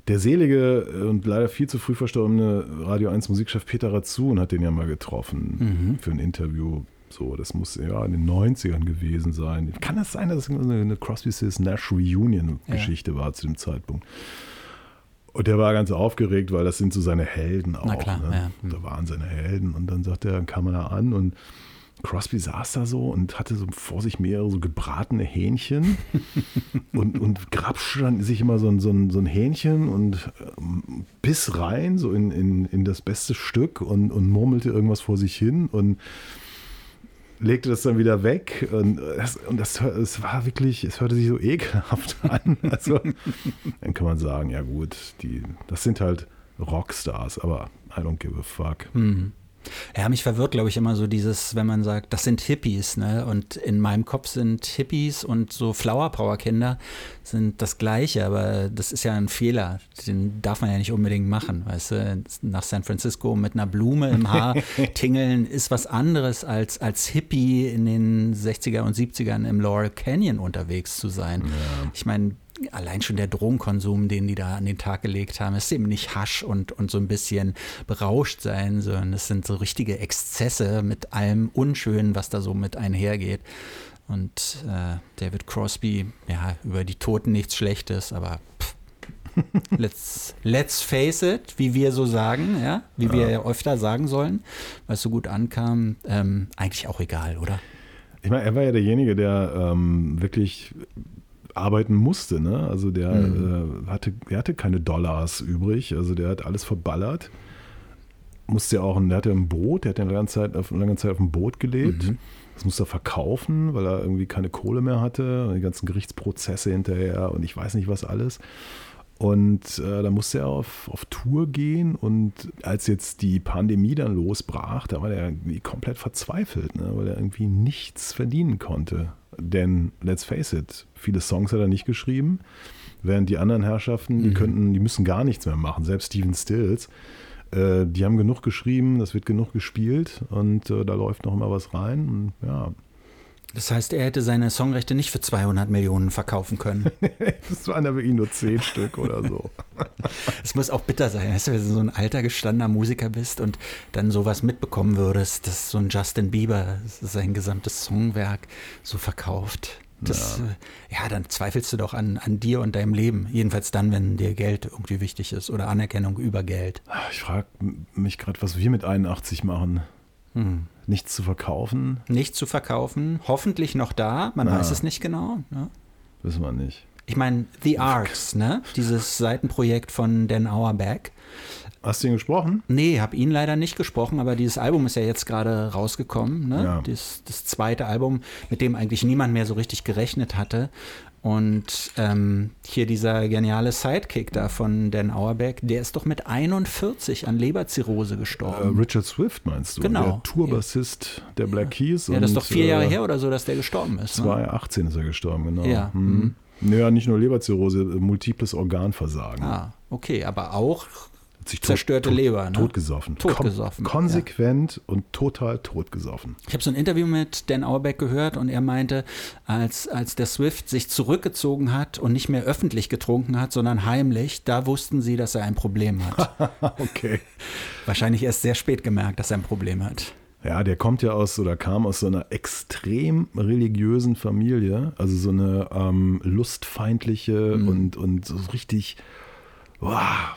[SPEAKER 2] der selige und leider viel zu früh verstorbene Radio 1 Musikchef Peter Razun hat den ja mal getroffen für ein Interview. So, das muss ja in den 90ern gewesen sein. Kann das sein, dass es eine, Crosby, Stills, Nash Reunion-Geschichte war zu dem Zeitpunkt? Und der war ganz aufgeregt, weil das sind so seine Helden auch.
[SPEAKER 3] Na klar,
[SPEAKER 2] ne?
[SPEAKER 3] ja. Hm.
[SPEAKER 2] Da waren seine Helden. Und dann sagt er, dann kam er da an und Crosby saß da so und hatte so vor sich mehrere so gebratene Hähnchen und, und grapschte dann sich immer so ein, so ein, so ein Hähnchen und ähm, biss rein, so in, in, in das beste Stück und, und murmelte irgendwas vor sich hin und legte das dann wieder weg und das, und das es war wirklich, es hörte sich so ekelhaft an. Also dann kann man sagen, ja gut, die, das sind halt Rockstars, aber I don't give a fuck.
[SPEAKER 3] Mhm. Ja, mich verwirrt, glaube ich, immer so dieses, wenn man sagt, das sind Hippies, ne? Und in meinem Kopf sind Hippies und so Flower Power Kinder sind das Gleiche, aber das ist ja ein Fehler. Den darf man ja nicht unbedingt machen, weißt du? Nach San Francisco mit einer Blume im Haar tingeln ist was anderes als als Hippie in den 60er und 70ern im Laurel Canyon unterwegs zu sein.
[SPEAKER 2] Ja.
[SPEAKER 3] Ich meine, allein schon der Drogenkonsum, den die da an den Tag gelegt haben, ist eben nicht Hasch und, und so ein bisschen berauscht sein, sondern es sind so richtige Exzesse mit allem Unschönen, was da so mit einhergeht. Und äh, David Crosby, ja, über die Toten nichts Schlechtes, aber pff, let's, let's face it, wie wir so sagen, ja, wie ja. wir ja öfter sagen sollen, weil es so gut ankam, ähm, eigentlich auch egal, oder?
[SPEAKER 2] Ich meine, er war ja derjenige, der ähm, wirklich arbeiten musste. Ne? Also der mhm. äh, hatte, der hatte keine Dollars übrig, also der hat alles verballert. Musste ja auch, der hatte ein Boot, der hat eine lange Zeit auf, lange Zeit auf dem Boot gelebt. Mhm. Das musste er verkaufen, weil er irgendwie keine Kohle mehr hatte. Die ganzen Gerichtsprozesse hinterher und ich weiß nicht was alles. Und äh, da musste er auf, auf Tour gehen und als jetzt die Pandemie dann losbrach, da war er irgendwie komplett verzweifelt, ne? weil er irgendwie nichts verdienen konnte. Denn let's face it, viele Songs hat er nicht geschrieben, während die anderen Herrschaften, mhm. die könnten, die müssen gar nichts mehr machen. Selbst Steven Stills, äh, die haben genug geschrieben, das wird genug gespielt und äh, da läuft noch immer was rein. Und, ja.
[SPEAKER 3] Das heißt, er hätte seine Songrechte nicht für 200 Millionen verkaufen können.
[SPEAKER 2] das waren aber wirklich nur 10 Stück oder so.
[SPEAKER 3] Es muss auch bitter sein, weißt du, wenn du so ein alter gestandener Musiker bist und dann sowas mitbekommen würdest, dass so ein Justin Bieber sein gesamtes Songwerk so verkauft. Das, ja. Äh, ja. dann zweifelst du doch an, an dir und deinem Leben. Jedenfalls dann, wenn dir Geld irgendwie wichtig ist oder Anerkennung über Geld.
[SPEAKER 2] Ich frage mich gerade, was wir mit 81 machen. Hm. Nichts zu verkaufen.
[SPEAKER 3] Nichts zu verkaufen. Hoffentlich noch da. Man Na. weiß es nicht genau. Ne?
[SPEAKER 2] Wissen wir nicht.
[SPEAKER 3] Ich meine, The Arcs, ne? Dieses Seitenprojekt von Dan Auerbach.
[SPEAKER 2] Hast du ihn gesprochen?
[SPEAKER 3] Nee, habe ihn leider nicht gesprochen, aber dieses Album ist ja jetzt gerade rausgekommen. Ne?
[SPEAKER 2] Ja.
[SPEAKER 3] Das, das zweite Album, mit dem eigentlich niemand mehr so richtig gerechnet hatte. Und ähm, hier dieser geniale Sidekick da von Dan Auerbach, der ist doch mit 41 an Leberzirrhose gestorben.
[SPEAKER 2] Äh, Richard Swift meinst du?
[SPEAKER 3] Genau.
[SPEAKER 2] Der Tourbassist der Black Keys.
[SPEAKER 3] Ja, das ist doch vier Jahre äh, her oder so, dass der gestorben ist.
[SPEAKER 2] 2018 ne? ist er gestorben, genau.
[SPEAKER 3] Ja.
[SPEAKER 2] Hm. Naja, nicht nur Leberzirrhose, multiples Organversagen.
[SPEAKER 3] Ah, okay, aber auch sich zerstörte tot, Leber. Ne?
[SPEAKER 2] Totgesoffen.
[SPEAKER 3] Totgesoffen.
[SPEAKER 2] Kon konsequent ja. und total totgesoffen.
[SPEAKER 3] Ich habe so ein Interview mit Dan Auerbach gehört und er meinte, als, als der Swift sich zurückgezogen hat und nicht mehr öffentlich getrunken hat, sondern heimlich, da wussten sie, dass er ein Problem hat.
[SPEAKER 2] okay.
[SPEAKER 3] Wahrscheinlich erst sehr spät gemerkt, dass er ein Problem hat.
[SPEAKER 2] Ja, der kommt ja aus oder kam aus so einer extrem religiösen Familie, also so eine ähm, lustfeindliche mhm. und, und so richtig boah,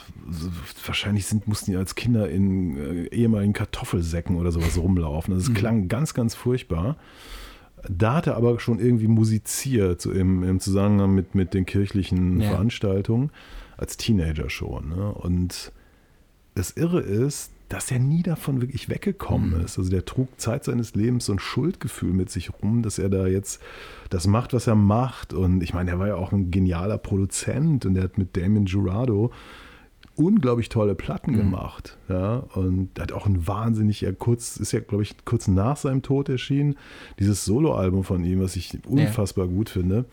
[SPEAKER 2] wahrscheinlich sind, mussten die als Kinder in äh, ehemaligen Kartoffelsäcken oder sowas rumlaufen. Also es mhm. klang ganz, ganz furchtbar. Da hat er aber schon irgendwie musiziert, so im, im Zusammenhang mit, mit den kirchlichen ja. Veranstaltungen, als Teenager schon. Ne? Und das Irre ist, dass er nie davon wirklich weggekommen mhm. ist. Also der trug Zeit seines Lebens so ein Schuldgefühl mit sich rum, dass er da jetzt das macht, was er macht. Und ich meine, er war ja auch ein genialer Produzent und er hat mit Damien Jurado unglaublich tolle Platten mhm. gemacht. Ja, und er hat auch ein wahnsinnig, er kurz, ist ja, glaube ich, kurz nach seinem Tod erschienen, dieses Soloalbum von ihm, was ich unfassbar ja. gut finde.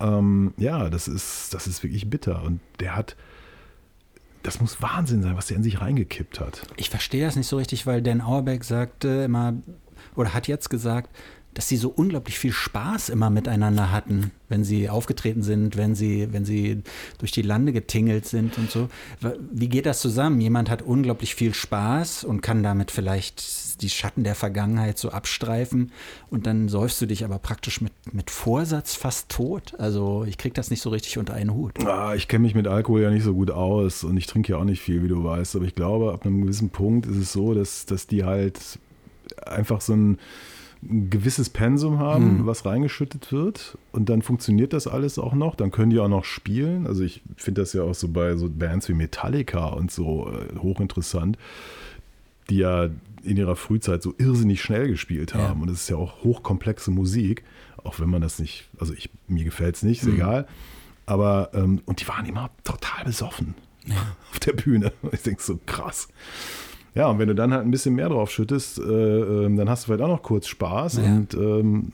[SPEAKER 2] Ähm, ja, das ist, das ist wirklich bitter. Und der hat das muss Wahnsinn sein, was der in sich reingekippt hat.
[SPEAKER 3] Ich verstehe das nicht so richtig, weil Dan Auerbach sagte immer, oder hat jetzt gesagt, dass sie so unglaublich viel Spaß immer miteinander hatten, wenn sie aufgetreten sind, wenn sie, wenn sie durch die Lande getingelt sind und so. Wie geht das zusammen? Jemand hat unglaublich viel Spaß und kann damit vielleicht die Schatten der Vergangenheit so abstreifen und dann säufst du dich aber praktisch mit, mit Vorsatz fast tot. Also ich krieg das nicht so richtig unter einen Hut.
[SPEAKER 2] Ah, ich kenne mich mit Alkohol ja nicht so gut aus und ich trinke ja auch nicht viel, wie du weißt. Aber ich glaube, ab einem gewissen Punkt ist es so, dass, dass die halt einfach so ein ein gewisses Pensum haben, mhm. was reingeschüttet wird und dann funktioniert das alles auch noch. Dann können die auch noch spielen. Also ich finde das ja auch so bei so Bands wie Metallica und so äh, hochinteressant, die ja in ihrer Frühzeit so irrsinnig schnell gespielt haben. Ja. Und es ist ja auch hochkomplexe Musik, auch wenn man das nicht, also ich, mir gefällt es nicht, ist mhm. egal. Aber, ähm, und die waren immer total besoffen ja. auf der Bühne. Ich denke so, krass. Ja, und wenn du dann halt ein bisschen mehr drauf schüttest, äh, äh, dann hast du vielleicht auch noch kurz Spaß ja. und ähm,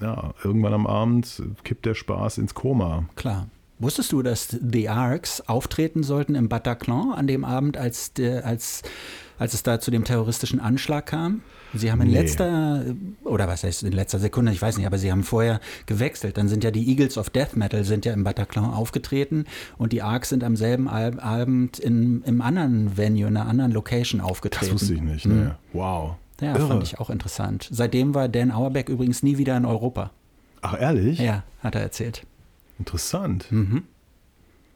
[SPEAKER 2] ja, irgendwann am Abend kippt der Spaß ins Koma.
[SPEAKER 3] Klar. Wusstest du, dass The Arcs auftreten sollten im Bataclan an dem Abend, als, der, als, als es da zu dem terroristischen Anschlag kam? Sie haben in nee. letzter, oder was heißt in letzter Sekunde, ich weiß nicht, aber Sie haben vorher gewechselt. Dann sind ja die Eagles of Death Metal sind ja im Bataclan aufgetreten und die Arcs sind am selben Abend in, im anderen Venue, in einer anderen Location aufgetreten.
[SPEAKER 2] Das wusste ich nicht, ne? Mhm. Wow.
[SPEAKER 3] Ja, Irre. fand ich auch interessant. Seitdem war Dan Auerbeck übrigens nie wieder in Europa.
[SPEAKER 2] Ach, ehrlich?
[SPEAKER 3] Ja, hat er erzählt.
[SPEAKER 2] Interessant. Mhm.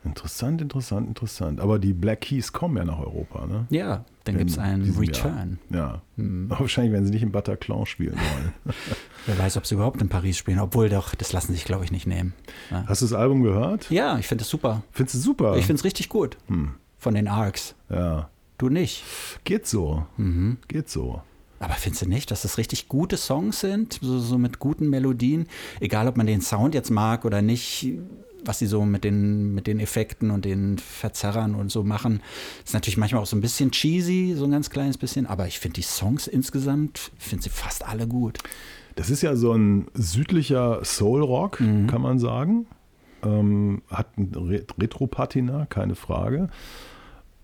[SPEAKER 2] Interessant, interessant, interessant. Aber die Black Keys kommen ja nach Europa, ne?
[SPEAKER 3] Ja, dann gibt es einen Return.
[SPEAKER 2] Jahr. Ja. Hm. Wahrscheinlich werden sie nicht im Bataclan spielen wollen.
[SPEAKER 3] Wer weiß, ob sie überhaupt in Paris spielen. Obwohl doch, das lassen sie sich, glaube ich, nicht nehmen.
[SPEAKER 2] Ja. Hast du das Album gehört?
[SPEAKER 3] Ja, ich finde es super.
[SPEAKER 2] Findest du super?
[SPEAKER 3] Ich finde es richtig gut. Hm. Von den Arcs.
[SPEAKER 2] Ja.
[SPEAKER 3] Du nicht?
[SPEAKER 2] Geht so. Mhm. Geht so.
[SPEAKER 3] Aber findest du nicht, dass das richtig gute Songs sind? So, so mit guten Melodien? Egal, ob man den Sound jetzt mag oder nicht was sie so mit den, mit den Effekten und den Verzerrern und so machen, ist natürlich manchmal auch so ein bisschen cheesy, so ein ganz kleines bisschen, aber ich finde die Songs insgesamt, finde sie fast alle gut.
[SPEAKER 2] Das ist ja so ein südlicher Soul-Rock, mhm. kann man sagen. Ähm, hat ein Retro-Patina, keine Frage.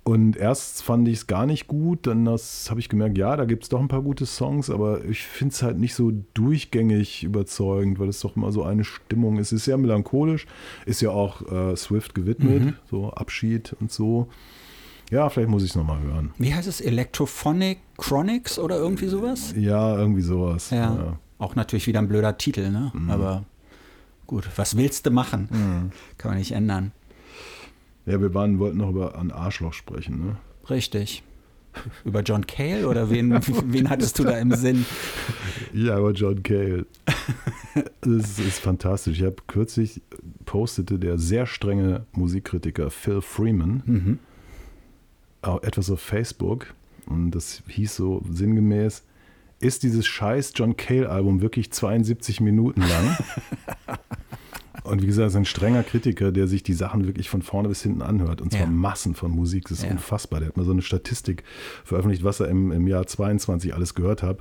[SPEAKER 2] Und erst fand ich es gar nicht gut, dann habe ich gemerkt, ja, da gibt es doch ein paar gute Songs, aber ich finde es halt nicht so durchgängig überzeugend, weil es doch immer so eine Stimmung ist. Es ist sehr melancholisch, ist ja auch äh, Swift gewidmet, mhm. so Abschied und so. Ja, vielleicht muss ich es nochmal hören.
[SPEAKER 3] Wie heißt es? Electrophonic Chronics oder irgendwie sowas?
[SPEAKER 2] Ja, irgendwie sowas.
[SPEAKER 3] Ja. ja. Auch natürlich wieder ein blöder Titel, ne? Mhm. Aber gut, was willst du machen? Mhm. Kann man nicht ändern.
[SPEAKER 2] Ja, wir waren, wollten noch über ein Arschloch sprechen, ne?
[SPEAKER 3] Richtig. Über John Cale oder wen, wen hattest du da im Sinn?
[SPEAKER 2] Ja, über John Cale. Das ist fantastisch. Ich habe kürzlich postete der sehr strenge Musikkritiker Phil Freeman mhm. etwas auf Facebook und das hieß so sinngemäß, ist dieses scheiß John Cale Album wirklich 72 Minuten lang? Und wie gesagt, ist ein strenger Kritiker, der sich die Sachen wirklich von vorne bis hinten anhört. Und zwar ja. Massen von Musik. Das ist ja. unfassbar. Der hat mal so eine Statistik veröffentlicht, was er im, im Jahr 22 alles gehört hat.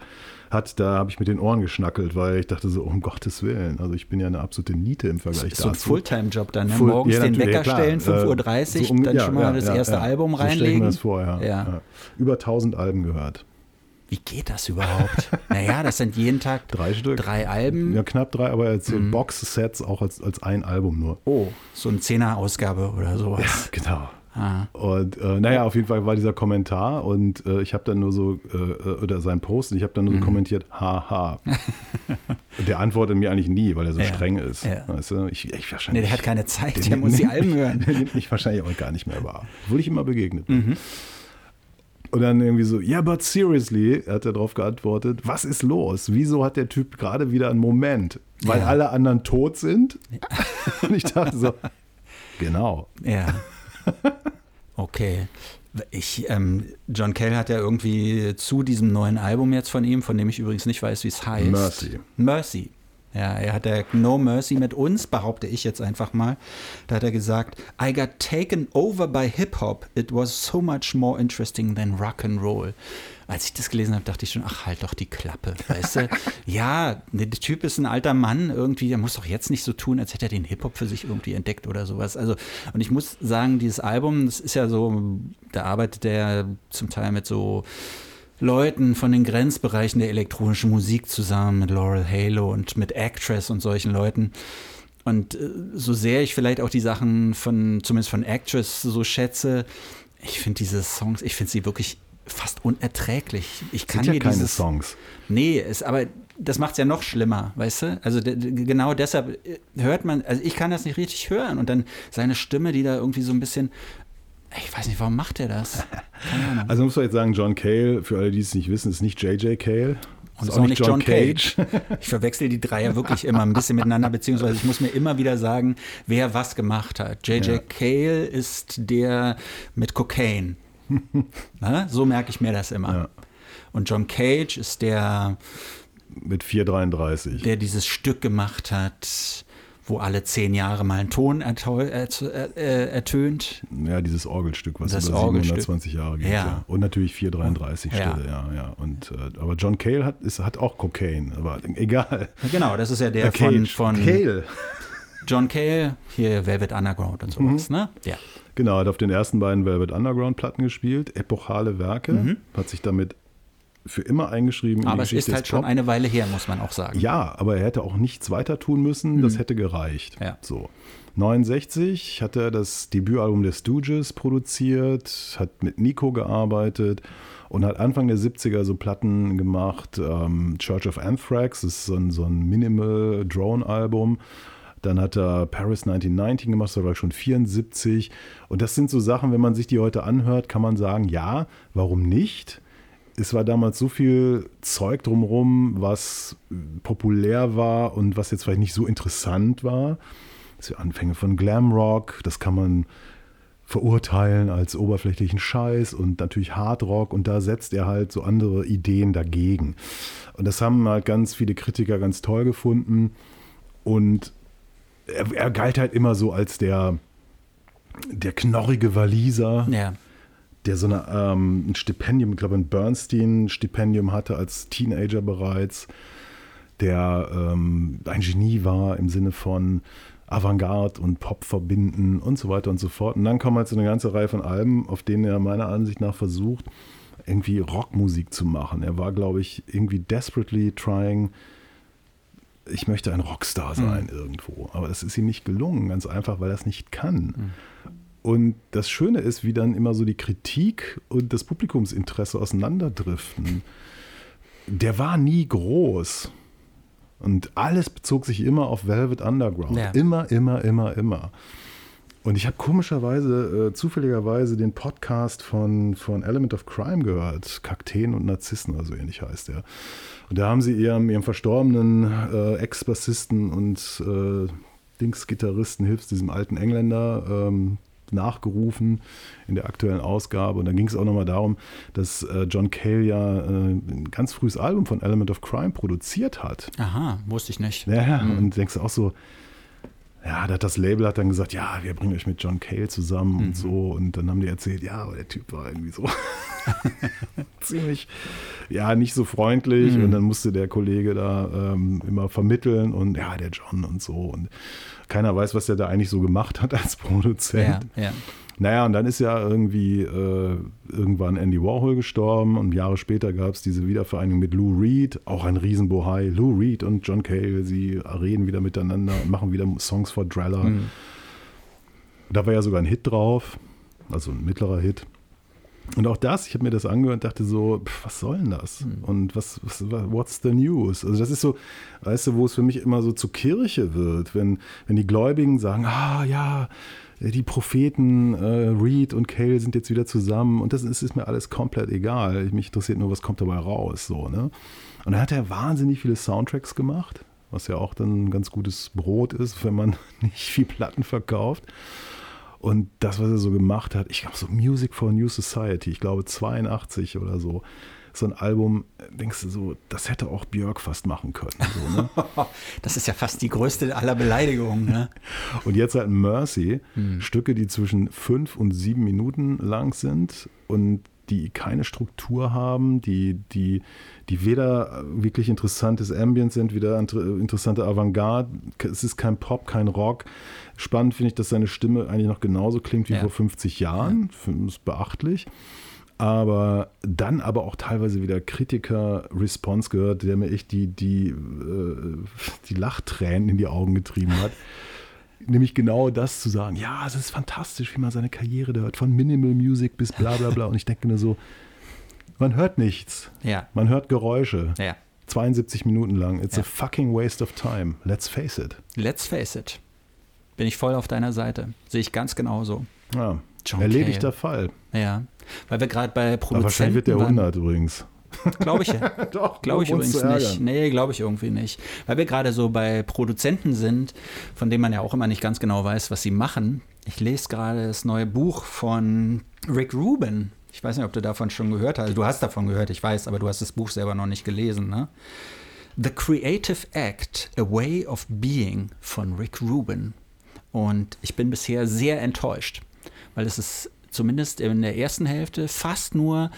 [SPEAKER 2] hat da habe ich mit den Ohren geschnackelt, weil ich dachte so, um Gottes Willen. Also ich bin ja eine absolute Niete im Vergleich dazu.
[SPEAKER 3] So ein Fulltime-Job dann, ne? Full, morgens ja, den Wecker stellen, 5.30 Uhr, so um, dann schon mal das erste Album reinlegen. So stelle ich mir
[SPEAKER 2] das vor, ja. Über 1000 Alben gehört.
[SPEAKER 3] Wie geht das überhaupt? naja, das sind jeden Tag
[SPEAKER 2] drei Stück.
[SPEAKER 3] Drei Alben.
[SPEAKER 2] Ja, knapp drei, aber als mhm. Box-Sets auch als, als ein Album nur.
[SPEAKER 3] Oh, so eine Zehner-Ausgabe oder sowas.
[SPEAKER 2] Ja, genau. Ah. Und äh, naja, auf jeden Fall war dieser Kommentar und äh, ich habe dann nur so, äh, oder sein Post, und ich habe dann nur so mhm. kommentiert, haha. der antwortet mir eigentlich nie, weil er so ja. streng ist. Ja. Weißt du? ich, ich
[SPEAKER 3] wahrscheinlich, nee, der hat keine Zeit, der muss die Alben hören.
[SPEAKER 2] Mich wahrscheinlich auch gar nicht mehr wahr. Obwohl ich immer begegnet bin. Mhm. Und dann irgendwie so, yeah, but seriously, hat er darauf geantwortet, was ist los? Wieso hat der Typ gerade wieder einen Moment? Weil ja. alle anderen tot sind? Ja. Und ich dachte so, genau.
[SPEAKER 3] Ja. Okay. Ich, ähm, John Cale hat ja irgendwie zu diesem neuen Album jetzt von ihm, von dem ich übrigens nicht weiß, wie es heißt.
[SPEAKER 2] Mercy.
[SPEAKER 3] Mercy. Ja, er hat ja No Mercy mit uns, behaupte ich jetzt einfach mal. Da hat er gesagt, I got taken over by Hip-Hop. It was so much more interesting than Rock and Roll. Als ich das gelesen habe, dachte ich schon, ach, halt doch die Klappe, weißt du? ja, der Typ ist ein alter Mann irgendwie, der muss doch jetzt nicht so tun, als hätte er den Hip-Hop für sich irgendwie entdeckt oder sowas. Also, und ich muss sagen, dieses Album, das ist ja so, da arbeitet der zum Teil mit so Leuten von den Grenzbereichen der elektronischen Musik zusammen, mit Laurel Halo und mit Actress und solchen Leuten. Und äh, so sehr ich vielleicht auch die Sachen von, zumindest von Actress so schätze, ich finde diese Songs, ich finde sie wirklich fast unerträglich. Ich kann
[SPEAKER 2] Sind ja keine
[SPEAKER 3] dieses,
[SPEAKER 2] Songs.
[SPEAKER 3] Nee, ist, aber das macht es ja noch schlimmer, weißt du? Also genau deshalb äh, hört man, also ich kann das nicht richtig hören und dann seine Stimme, die da irgendwie so ein bisschen, ich weiß nicht, warum macht er das?
[SPEAKER 2] Also muss man jetzt sagen, John Cale, für alle, die es nicht wissen, ist nicht J.J. Cale.
[SPEAKER 3] Und ist auch nicht John Cage. Ich verwechsel die drei ja wirklich immer ein bisschen miteinander, beziehungsweise ich muss mir immer wieder sagen, wer was gemacht hat. J.J.
[SPEAKER 2] Ja.
[SPEAKER 3] Cale ist der mit Cocaine. Na, so merke ich mir das immer.
[SPEAKER 2] Ja.
[SPEAKER 3] Und John Cage ist der,
[SPEAKER 2] Mit 433.
[SPEAKER 3] der dieses Stück gemacht hat, wo alle zehn Jahre mal ein Ton äh, ertönt.
[SPEAKER 2] Ja, dieses Orgelstück, was
[SPEAKER 3] Das
[SPEAKER 2] über
[SPEAKER 3] Orgelstück.
[SPEAKER 2] 720 Jahre geht.
[SPEAKER 3] Ja.
[SPEAKER 2] Ja. Und natürlich 433
[SPEAKER 3] Ja.
[SPEAKER 2] Stille, ja, ja. Und, äh, aber John Cale hat, ist, hat auch Cocaine, aber egal.
[SPEAKER 3] Genau, das ist ja der
[SPEAKER 2] Äh,
[SPEAKER 3] von, von
[SPEAKER 2] Cale.
[SPEAKER 3] John Cale, hier Velvet Underground und sowas,
[SPEAKER 2] Mhm.
[SPEAKER 3] ne? Ja.
[SPEAKER 2] Genau, hat auf den ersten beiden Velvet Underground Platten gespielt, epochale Werke, hat sich damit für immer eingeschrieben in
[SPEAKER 3] Mhm. Aber es ist halt schon eine Weile her, muss man auch sagen.
[SPEAKER 2] Ja, aber er hätte auch nichts weiter tun müssen, das hätte gereicht.
[SPEAKER 3] Mhm. Ja.
[SPEAKER 2] So. 69 hat er das Debütalbum der Stooges produziert, hat mit Nico gearbeitet und hat Anfang der 70er so Platten gemacht. Ähm, Church of Anthrax, das ist so ein, so ein Minimal-Drone-Album. Dann hat er Paris 1919 gemacht, das war schon 74. Und das sind so Sachen, wenn man sich die heute anhört, kann man sagen, ja, warum nicht? Es war damals so viel Zeug drumherum, was populär war und was jetzt vielleicht nicht so interessant war. Das Anfänge von Glamrock, das kann man verurteilen als oberflächlichen Scheiß und natürlich Hardrock und da setzt er halt so andere Ideen dagegen. Und das haben halt ganz viele Kritiker ganz toll gefunden und er, er galt halt immer so als der, der knorrige Waliser
[SPEAKER 3] Ja.
[SPEAKER 2] Der so eine, ähm, ein Stipendium, ich glaube ein Bernstein-Stipendium hatte als Teenager bereits, der ähm, ein Genie war im Sinne von Avantgarde und Pop verbinden und so weiter und so fort. Und dann kommen halt so eine ganze Reihe von Alben, auf denen er meiner Ansicht nach versucht, irgendwie Rockmusik zu machen. Er war, glaube ich, irgendwie desperately trying, ich möchte ein Rockstar sein irgendwo. Aber das ist ihm nicht gelungen, ganz einfach, weil er es nicht kann. Und das Schöne ist, wie dann immer so die Kritik und das Publikumsinteresse auseinanderdriften. Der war nie groß. Und alles bezog sich immer auf Velvet Underground.
[SPEAKER 3] Ja.
[SPEAKER 2] Immer, immer, immer, immer. Und ich habe komischerweise, äh, zufälligerweise den Podcast von, von Element of Crime gehört. Kakteen und Narzissen, oder so ähnlich heißt der. Und da haben sie ihrem, ihrem verstorbenen äh, Ex-Bassisten und äh, Dings-Gitarristen, hilfst diesem alten Engländer, ähm, nachgerufen in der aktuellen Ausgabe. Und da ging es auch nochmal darum, dass äh, John Cale ja äh, ein ganz frühes Album von Element of Crime produziert hat.
[SPEAKER 3] Aha, wusste ich nicht.
[SPEAKER 2] Ja, ja. und denkst du auch so, ja, das Label hat dann gesagt, ja, wir bringen euch mit John Cale zusammen und so. Und dann haben die erzählt, ja, aber der Typ war irgendwie so ziemlich, ja, nicht so freundlich. Und dann musste der Kollege da ähm, immer vermitteln und ja, der John und so. Und keiner weiß, was der da eigentlich so gemacht hat als Produzent.
[SPEAKER 3] Ja, ja.
[SPEAKER 2] Naja, und dann ist ja irgendwie äh, irgendwann Andy Warhol gestorben und Jahre später gab es diese Wiedervereinigung mit Lou Reed, auch ein Riesenbohai. Lou Reed und John Cale, sie reden wieder miteinander und machen wieder Songs for Drella.
[SPEAKER 3] Mhm.
[SPEAKER 2] Da war ja sogar ein Hit drauf, also ein mittlerer Hit. Und auch das, ich habe mir das angehört und dachte so, pff, was soll denn das? Und was, was, what's the news? Also das ist so, weißt du, wo es für mich immer so zur Kirche wird, wenn, wenn die Gläubigen sagen, ah ja, die Propheten äh, Reed und Cale sind jetzt wieder zusammen und das ist, ist mir alles komplett egal. Mich interessiert nur, was kommt dabei raus. So, ne? Und dann hat er wahnsinnig viele Soundtracks gemacht, was ja auch dann ein ganz gutes Brot ist, wenn man nicht viel Platten verkauft. Und das, was er so gemacht hat, ich glaube, so Music for a New Society, ich glaube 82 oder so, so ein Album, denkst du so, das hätte auch Björk fast machen können. So, ne?
[SPEAKER 3] Das ist ja fast die größte aller Beleidigungen. Ne?
[SPEAKER 2] Und jetzt halt Mercy, Stücke, die zwischen fünf und sieben Minuten lang sind und die keine Struktur haben, die, die, die weder wirklich interessantes Ambient sind, weder inter- interessante Avantgarde. Es ist kein Pop, kein Rock. Spannend finde ich, dass seine Stimme eigentlich noch genauso klingt wie
[SPEAKER 3] Ja.
[SPEAKER 2] vor 50 Jahren. Das ist beachtlich. aber dann aber auch teilweise wieder Kritiker-Response gehört, der mir echt die, die, äh, die Lachtränen in die Augen getrieben hat. Nämlich genau das zu sagen, ja, es ist fantastisch, wie man seine Karriere da hört, von Minimal Music bis bla bla bla. Und ich denke nur so, man hört nichts.
[SPEAKER 3] Ja.
[SPEAKER 2] Man hört Geräusche.
[SPEAKER 3] Ja.
[SPEAKER 2] 72 Minuten lang. It's
[SPEAKER 3] Ja.
[SPEAKER 2] a fucking waste of time. Let's face it.
[SPEAKER 3] Let's face it. Bin ich voll auf deiner Seite. Sehe ich ganz genauso.
[SPEAKER 2] Ja.
[SPEAKER 3] John
[SPEAKER 2] Erledigter. Fall.
[SPEAKER 3] Ja. Weil wir gerade bei
[SPEAKER 2] Aber wahrscheinlich wird der
[SPEAKER 3] Produzenten waren.
[SPEAKER 2] 100 übrigens.
[SPEAKER 3] Glaube ich,
[SPEAKER 2] Doch,
[SPEAKER 3] glaube ich übrigens nicht. Nee, glaube ich irgendwie nicht. Weil wir gerade so bei Produzenten sind, von denen man ja auch immer nicht ganz genau weiß, was sie machen. Ich lese gerade das neue Buch von Rick Rubin. Ich weiß nicht, ob du davon schon gehört hast. Du hast davon gehört, ich weiß, aber du hast das Buch selber noch nicht gelesen, ne? The Creative Act, A Way of Being von Rick Rubin. Und ich bin bisher sehr enttäuscht, weil es ist zumindest in der ersten Hälfte fast nur,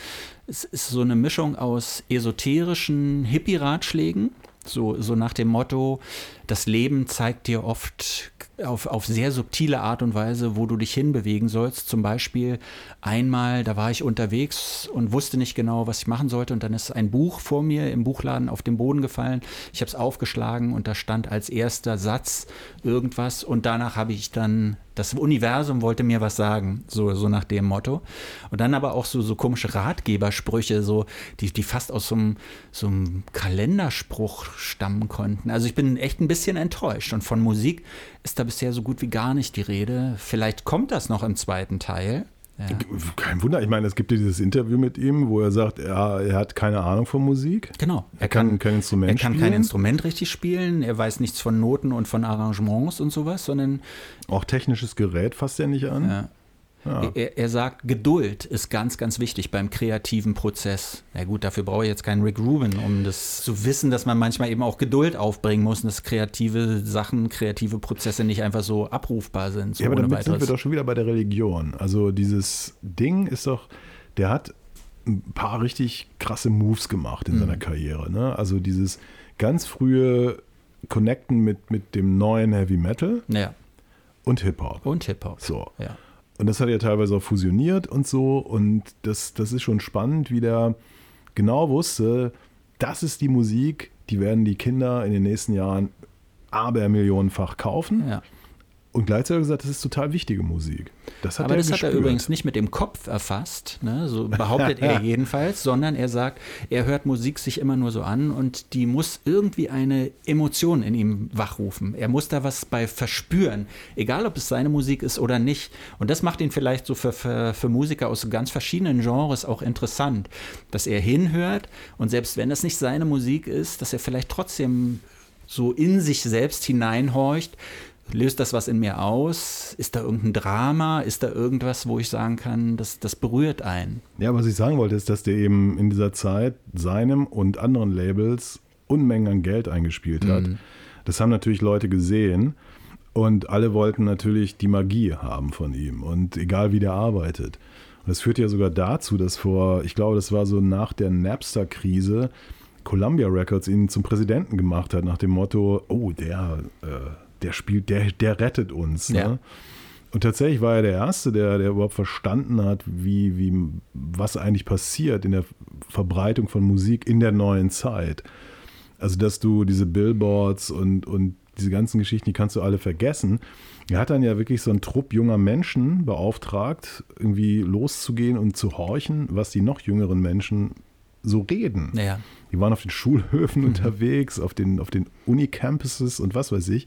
[SPEAKER 3] es ist so eine Mischung aus esoterischen Hippie-Ratschlägen, so, so nach dem Motto, das Leben zeigt dir oft auf, auf sehr subtile Art und Weise, wo du dich hinbewegen sollst. Zum Beispiel einmal, da war ich unterwegs und wusste nicht genau, was ich machen sollte. Und dann ist ein Buch vor mir im Buchladen auf den Boden gefallen. Ich habe es aufgeschlagen und da stand als erster Satz irgendwas. Und danach habe ich dann, das Universum wollte mir was sagen, so, so nach dem Motto. Und dann aber auch so, so komische Ratgebersprüche, so, die, die fast aus so einem, so einem Kalenderspruch stammen konnten. Also ich bin echt ein bisschen enttäuscht. Und von Musik ist da bisher so gut wie gar nicht die Rede. Vielleicht kommt das noch im zweiten Teil. Ja.
[SPEAKER 2] Kein Wunder, ich meine, es gibt ja dieses Interview mit ihm, wo er sagt, er, er hat keine Ahnung von Musik.
[SPEAKER 3] Genau.
[SPEAKER 2] Er kann kein Instrument
[SPEAKER 3] Er kann kein
[SPEAKER 2] spielen.
[SPEAKER 3] Instrument richtig spielen. Er weiß nichts von Noten und von Arrangements und sowas, sondern
[SPEAKER 2] Auch technisches Gerät fasst er nicht an.
[SPEAKER 3] ja,
[SPEAKER 2] Ja.
[SPEAKER 3] er, er sagt, Geduld ist ganz, ganz wichtig beim kreativen Prozess. Na gut, dafür brauche ich jetzt keinen Rick Rubin, um das zu wissen, dass man manchmal eben auch Geduld aufbringen muss und dass kreative Sachen, kreative Prozesse nicht einfach so abrufbar sind. So
[SPEAKER 2] Ja, aber damit sind wir
[SPEAKER 3] weiteres.
[SPEAKER 2] doch schon wieder bei der Religion. Also dieses Ding ist doch, der hat ein paar richtig krasse Moves gemacht
[SPEAKER 3] Mhm.
[SPEAKER 2] in seiner Karriere. Ne? Also dieses ganz frühe Connecten mit, mit dem neuen Heavy Metal
[SPEAKER 3] ja,
[SPEAKER 2] und Hip-Hop.
[SPEAKER 3] und Hip-Hop.
[SPEAKER 2] So.
[SPEAKER 3] Ja.
[SPEAKER 2] Und das hat er teilweise auch fusioniert und so. Und das, das ist schon spannend, wie der genau wusste, das ist die Musik, die werden die Kinder in den nächsten Jahren abermillionenfach kaufen.
[SPEAKER 3] ja.
[SPEAKER 2] Und gleichzeitig gesagt, das ist total wichtige Musik. Das hat
[SPEAKER 3] Aber
[SPEAKER 2] er
[SPEAKER 3] das hat er
[SPEAKER 2] gespürt.
[SPEAKER 3] übrigens nicht mit dem Kopf erfasst, ne? so behauptet er jedenfalls, sondern er sagt, er hört Musik sich immer nur so an und die muss irgendwie eine Emotion in ihm wachrufen. Er muss da was bei verspüren, egal ob es seine Musik ist oder nicht. Und das macht ihn vielleicht so für, für, für Musiker aus ganz verschiedenen Genres auch interessant, dass er hinhört und selbst wenn das nicht seine Musik ist, dass er vielleicht trotzdem so in sich selbst hineinhorcht, löst das was in mir aus? Ist da irgendein Drama? Ist da irgendwas, wo ich sagen kann, das, das berührt einen?
[SPEAKER 2] Ja, was ich sagen wollte, ist, dass der eben in dieser Zeit seinem und anderen Labels Unmengen an Geld eingespielt hat.
[SPEAKER 3] Mhm.
[SPEAKER 2] Das haben natürlich Leute gesehen und alle wollten natürlich die Magie haben von ihm und egal wie der arbeitet. Und das führt ja sogar dazu, dass vor, ich glaube, das war so nach der Napster-Krise, Columbia Records ihn zum Präsidenten gemacht hat, nach dem Motto, oh, der, äh, der spielt, der, der rettet uns.
[SPEAKER 3] Ja.
[SPEAKER 2] Ne? Und tatsächlich war er der Erste, der, der überhaupt verstanden hat, wie, wie, was eigentlich passiert in der Verbreitung von Musik in der neuen Zeit. Also, dass du diese Billboards und, und diese ganzen Geschichten, die kannst du alle vergessen. Er hat dann ja wirklich so einen Trupp junger Menschen beauftragt, irgendwie loszugehen und zu horchen, was die noch jüngeren Menschen so reden.
[SPEAKER 3] Naja,
[SPEAKER 2] Die waren auf den Schulhöfen unterwegs, auf den, auf den Unicampuses und was weiß ich.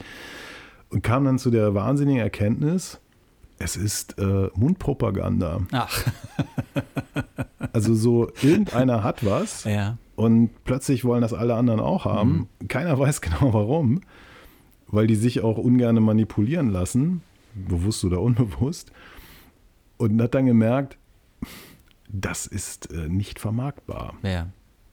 [SPEAKER 2] Und kamen dann zu der wahnsinnigen Erkenntnis, es ist äh, Mundpropaganda.
[SPEAKER 3] ach,
[SPEAKER 2] Also so, irgendeiner hat was
[SPEAKER 3] ja.
[SPEAKER 2] und plötzlich wollen das alle anderen auch haben. Keiner weiß genau warum, weil die sich auch ungern manipulieren lassen, bewusst oder unbewusst. Und hat dann gemerkt, das ist äh, nicht vermarktbar.
[SPEAKER 3] Ja.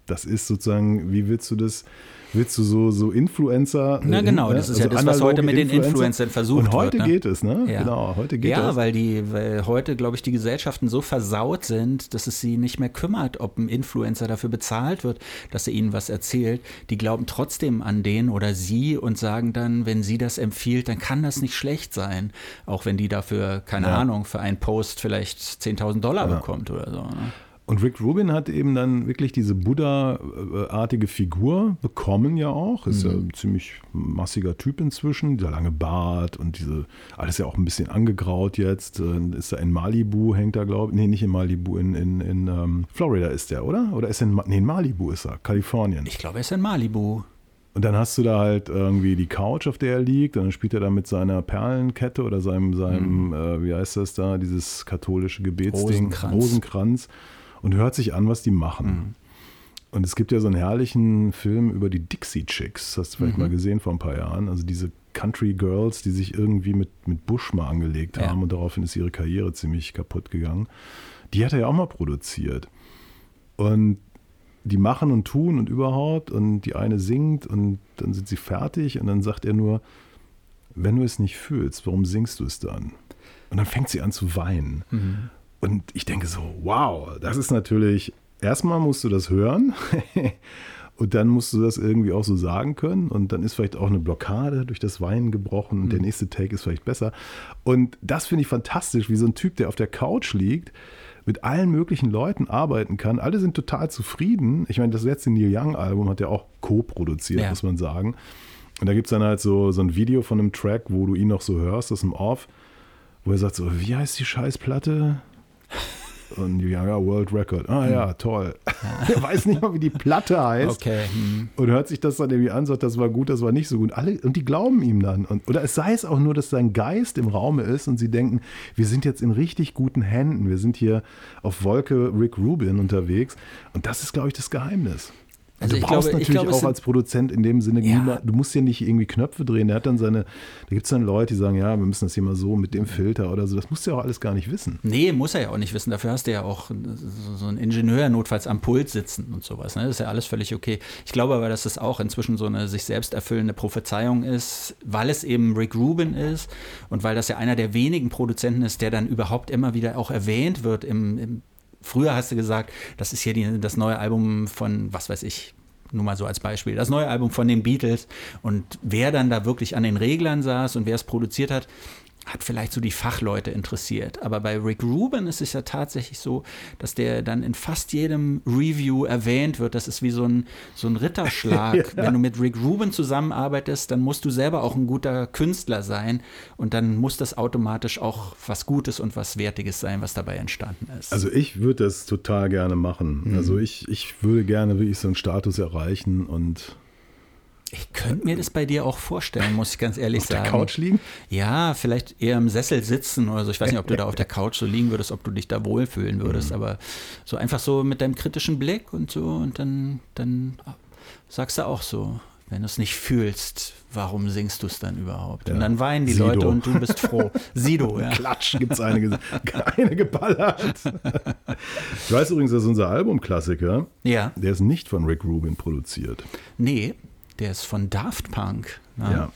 [SPEAKER 2] Das ist sozusagen, wie willst du das, willst du so, so Influencer?
[SPEAKER 3] Na
[SPEAKER 2] äh,
[SPEAKER 3] genau,
[SPEAKER 2] ne?
[SPEAKER 3] das ist ja das, was heute mit den
[SPEAKER 2] Influencer.
[SPEAKER 3] Influencern versucht
[SPEAKER 2] Und heute
[SPEAKER 3] wird, ne?
[SPEAKER 2] geht es, ne?
[SPEAKER 3] Ja.
[SPEAKER 2] Genau, heute geht
[SPEAKER 3] ja,
[SPEAKER 2] das.
[SPEAKER 3] weil die, weil heute, glaube ich, die Gesellschaften so versaut sind, dass es sie nicht mehr kümmert, ob ein Influencer dafür bezahlt wird, dass er ihnen was erzählt. Die glauben trotzdem an den oder sie und sagen dann, wenn sie das empfiehlt, dann kann das nicht schlecht sein. Auch wenn die dafür, keine
[SPEAKER 2] Ja.
[SPEAKER 3] Ahnung, für einen Post vielleicht 10.000 Dollar
[SPEAKER 2] Ja.
[SPEAKER 3] bekommt oder so. Ne?
[SPEAKER 2] Und Rick Rubin hat eben dann wirklich diese Buddha-artige Figur bekommen ja auch. Ist mhm. ja ein ziemlich massiger Typ inzwischen, dieser lange Bart und diese, alles ja auch ein bisschen angegraut jetzt. Äh, ist er in Malibu, hängt er, glaube ich. Nee, nicht in Malibu, in, in, in um, ähm, Florida ist er, oder? Oder ist er in, nee, in Malibu ist er, Kalifornien.
[SPEAKER 3] Ich glaube, er ist in Malibu.
[SPEAKER 2] Und dann hast du da halt irgendwie die Couch, auf der er liegt, und dann spielt er da mit seiner Perlenkette oder seinem, seinem mhm. äh, wie heißt das da, dieses katholische Gebetsding,
[SPEAKER 3] Rosenkranz.
[SPEAKER 2] Rosenkranz und hört sich an, was die machen. Mhm. Und es gibt ja so einen herrlichen Film über die Dixie Chicks, hast du vielleicht mhm. mal gesehen vor ein paar Jahren. Also diese Country Girls, die sich irgendwie mit, mit Bush mal angelegt haben ja. und daraufhin ist ihre Karriere ziemlich kaputt gegangen. Die hat er ja auch mal produziert. Und die machen und tun und überhaupt und die eine singt und dann sind sie fertig und dann sagt er nur, wenn du es nicht fühlst, warum singst du es dann? Und dann fängt sie an zu weinen. Mhm. Und ich denke so, wow, das ist natürlich, erstmal musst du das hören und dann musst du das irgendwie auch so sagen können und dann ist vielleicht auch eine Blockade durch das Weinen gebrochen und mhm. der nächste Take ist vielleicht besser. Und das finde ich fantastisch, wie so ein Typ, der auf der Couch liegt, mit allen möglichen Leuten arbeiten kann. Alle sind total zufrieden. Ich meine, das letzte Neil Young-Album hat er auch co-produziert, ja. muss man sagen. Und da gibt es dann halt so, so ein Video von einem Track, wo du ihn noch so hörst, das ist im Off, wo er sagt so, wie heißt die Scheißplatte? Und ja, ja, World Record. Ah ja, hm. toll. er weiß nicht mal, wie die Platte heißt.
[SPEAKER 3] Okay. Hm.
[SPEAKER 2] Und hört sich das dann irgendwie an, sagt, das war gut, das war nicht so gut. Alle, und die glauben ihm dann. Und, oder es sei es auch nur, dass sein Geist im Raume ist und sie denken, wir sind jetzt in richtig guten Händen. Wir sind hier auf Wolke Rick Rubin unterwegs. Und das ist, glaube ich, das Geheimnis. Also du brauchst glaube, natürlich glaube, auch als Produzent in dem Sinne, ja. du musst ja nicht irgendwie Knöpfe drehen. Der hat dann seine, da gibt es dann Leute, die sagen, ja, wir müssen das hier mal so mit dem Filter oder so. Das musst du ja auch alles gar nicht wissen.
[SPEAKER 3] Nee, muss er ja auch nicht wissen. Dafür hast du ja auch so einen Ingenieur notfalls am Pult sitzen und sowas. Ne? Das ist ja alles völlig okay. Ich glaube aber, dass das auch inzwischen so eine sich selbst erfüllende Prophezeiung ist, weil es eben Rick Rubin ist und weil das ja einer der wenigen Produzenten ist, der dann überhaupt immer wieder auch erwähnt wird im, im Früher hast du gesagt, das ist hier die, das neue Album von, was weiß ich, nur mal so als Beispiel, das neue Album von den Beatles. Und wer dann da wirklich an den Reglern saß und wer es produziert hat, hat vielleicht so die Fachleute interessiert. Aber bei Rick Rubin ist es ja tatsächlich so, dass der dann in fast jedem Review erwähnt wird. Das ist wie so ein, so ein Ritterschlag. ja. Wenn du mit Rick Rubin zusammenarbeitest, dann musst du selber auch ein guter Künstler sein und dann muss das automatisch auch was Gutes und was Wertiges sein, was dabei entstanden ist.
[SPEAKER 2] Also ich würde das total gerne machen. Mhm. Also ich, ich würde gerne wirklich so einen Status erreichen und
[SPEAKER 3] könnte mir das bei dir auch vorstellen, muss ich ganz ehrlich
[SPEAKER 2] auf
[SPEAKER 3] sagen.
[SPEAKER 2] Auf der Couch liegen?
[SPEAKER 3] Ja, vielleicht eher im Sessel sitzen oder so. Ich weiß nicht, ob du da auf der Couch so liegen würdest, ob du dich da wohlfühlen würdest, mhm. aber so einfach so mit deinem kritischen Blick und so und dann, dann sagst du auch so, wenn du es nicht fühlst, warum singst du es dann überhaupt? Ja. Und dann weinen die Sido. Leute und du bist froh. Sido, ja.
[SPEAKER 2] Klatsch gibt es eine, eine geballert. Du weißt übrigens, dass unser Albumklassiker,
[SPEAKER 3] ja.
[SPEAKER 2] der ist nicht von Rick Rubin produziert.
[SPEAKER 3] Nee, der ist von Daft Punk.
[SPEAKER 2] Ne? Ja.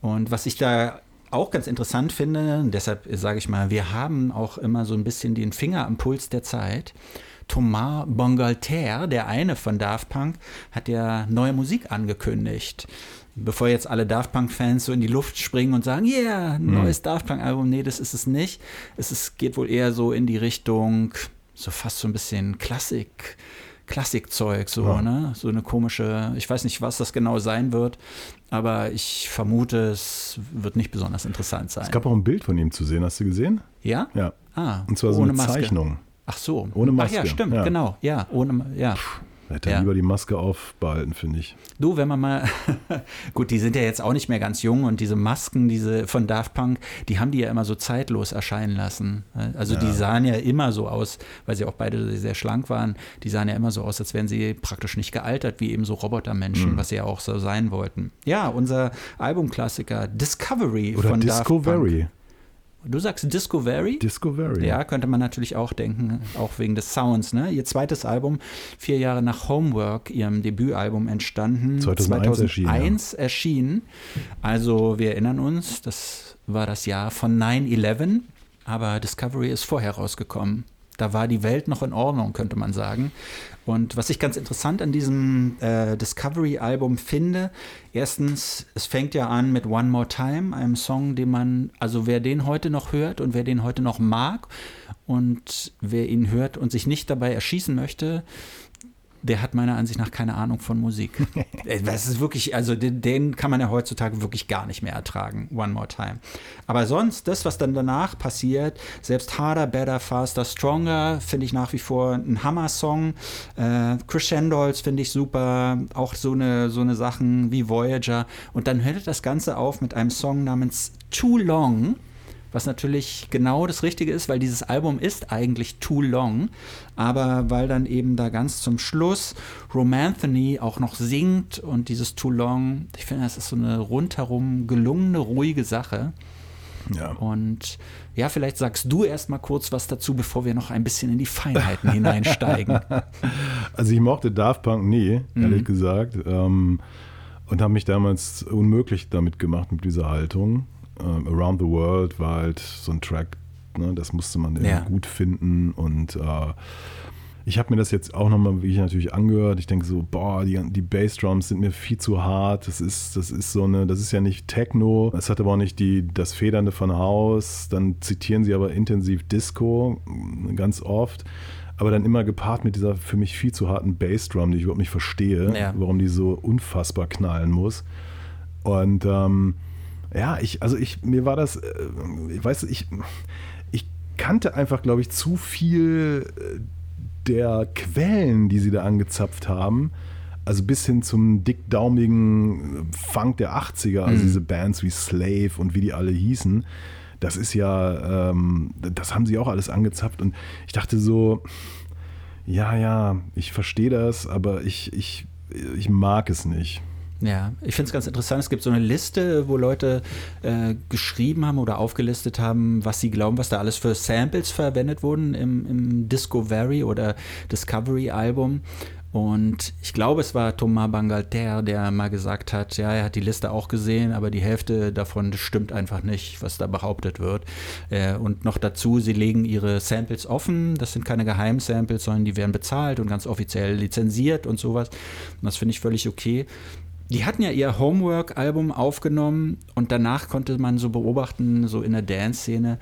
[SPEAKER 3] Und was ich da auch ganz interessant finde, deshalb sage ich mal, wir haben auch immer so ein bisschen den Finger am Puls der Zeit. Thomas Bongalter, der eine von Daft Punk, hat ja neue Musik angekündigt. Bevor jetzt alle Daft Punk-Fans so in die Luft springen und sagen, yeah, ein mhm. neues Daft Punk-Album, nee, das ist es nicht. Es ist, geht wohl eher so in die Richtung, so fast so ein bisschen Klassik. Klassikzeug, so, ja. ne? So eine komische, ich weiß nicht, was das genau sein wird, aber ich vermute, es wird nicht besonders interessant sein.
[SPEAKER 2] Es gab auch ein Bild von ihm zu sehen, hast du gesehen?
[SPEAKER 3] Ja?
[SPEAKER 2] Ja.
[SPEAKER 3] Ah,
[SPEAKER 2] Und zwar so eine Maske. Zeichnung.
[SPEAKER 3] Ach so.
[SPEAKER 2] Ohne Maske.
[SPEAKER 3] Ach ja, stimmt, ja. genau. Ja, ohne, ja. Puh.
[SPEAKER 2] Hätte ja. lieber die Maske aufbehalten, finde ich.
[SPEAKER 3] Du, wenn man mal, gut, die sind ja jetzt auch nicht mehr ganz jung und diese Masken, diese von Daft Punk, die haben die ja immer so zeitlos erscheinen lassen. Also ja. die sahen ja immer so aus, weil sie auch beide sehr schlank waren, die sahen ja immer so aus, als wären sie praktisch nicht gealtert, wie eben so Robotermenschen, mhm. was sie ja auch so sein wollten. Ja, unser Albumklassiker Discovery
[SPEAKER 2] Oder
[SPEAKER 3] von
[SPEAKER 2] Discovery.
[SPEAKER 3] Daft Punk. Du sagst Discovery?
[SPEAKER 2] Discovery.
[SPEAKER 3] Ja, könnte man natürlich auch denken, auch wegen des Sounds. Ne? Ihr zweites Album, vier Jahre nach Homework, ihrem Debütalbum entstanden.
[SPEAKER 2] 2001,
[SPEAKER 3] 2001 erschienen. erschienen. Also wir erinnern uns, das war das Jahr von 9-11, aber Discovery ist vorher rausgekommen. Da war die Welt noch in Ordnung, könnte man sagen. Und was ich ganz interessant an diesem äh, Discovery-Album finde, erstens, es fängt ja an mit One More Time, einem Song, den man, also wer den heute noch hört und wer den heute noch mag und wer ihn hört und sich nicht dabei erschießen möchte, der hat meiner Ansicht nach keine Ahnung von Musik. Äh, das ist wirklich, also den, den, kann man ja heutzutage wirklich gar nicht mehr ertragen. One More Time. Aber sonst, das, was dann danach passiert, selbst Harder, Better, Faster, Stronger, finde ich nach wie vor ein Hammer-Song. Äh, Crescendos finde ich super. Auch so eine, so eine Sachen wie Voyager. Und dann hört das Ganze auf mit einem Song namens Too Long was natürlich genau das Richtige ist, weil dieses Album ist eigentlich too long, aber weil dann eben da ganz zum Schluss Romanthony auch noch singt und dieses too long, ich finde, das ist so eine rundherum gelungene, ruhige Sache. Ja. Und ja, vielleicht sagst du erst mal kurz was dazu, bevor wir noch ein bisschen in die Feinheiten hineinsteigen.
[SPEAKER 2] Also ich mochte Daft Punk nie, ehrlich mhm. gesagt. Ähm, und habe mich damals unmöglich damit gemacht mit dieser Haltung äh, Around the World war halt so ein Track, ne, das musste man ja. gut finden und äh, ich habe mir das jetzt auch nochmal wirklich natürlich angehört. Ich denke so, boah, die, die Bassdrums sind mir viel zu hart. Das ist, das ist so eine, das ist ja nicht Techno. Es hat aber auch nicht die, das Federnde von Haus. Dann zitieren sie aber intensiv Disco, ganz oft. Aber dann immer gepaart mit dieser für mich viel zu harten Bassdrum, die ich überhaupt nicht verstehe, ja. warum die so unfassbar knallen muss. Und ähm, ja, ich, also ich, mir war das, äh, ich weiß, ich, ich kannte einfach, glaube ich, zu viel äh, der Quellen, die sie da angezapft haben. Also bis hin zum dickdaumigen Funk der 80er, also mhm. diese Bands wie Slave und wie die alle hießen. Das ist ja, ähm, das haben sie auch alles angezapft und ich dachte so, ja, ja, ich verstehe das, aber ich, ich, ich mag es nicht.
[SPEAKER 3] Ja, ich finde es ganz interessant. Es gibt so eine Liste, wo Leute äh, geschrieben haben oder aufgelistet haben, was sie glauben, was da alles für Samples verwendet wurden im, im Discovery oder Discovery Album. Und ich glaube, es war Thomas Bangalter, der mal gesagt hat, ja, er hat die Liste auch gesehen, aber die Hälfte davon stimmt einfach nicht, was da behauptet wird. Äh, und noch dazu, sie legen ihre Samples offen. Das sind keine Geheimsamples, sondern die werden bezahlt und ganz offiziell lizenziert und sowas. Und das finde ich völlig okay die hatten ja ihr Homework-Album aufgenommen und danach konnte man so beobachten, so in der Dance-Szene,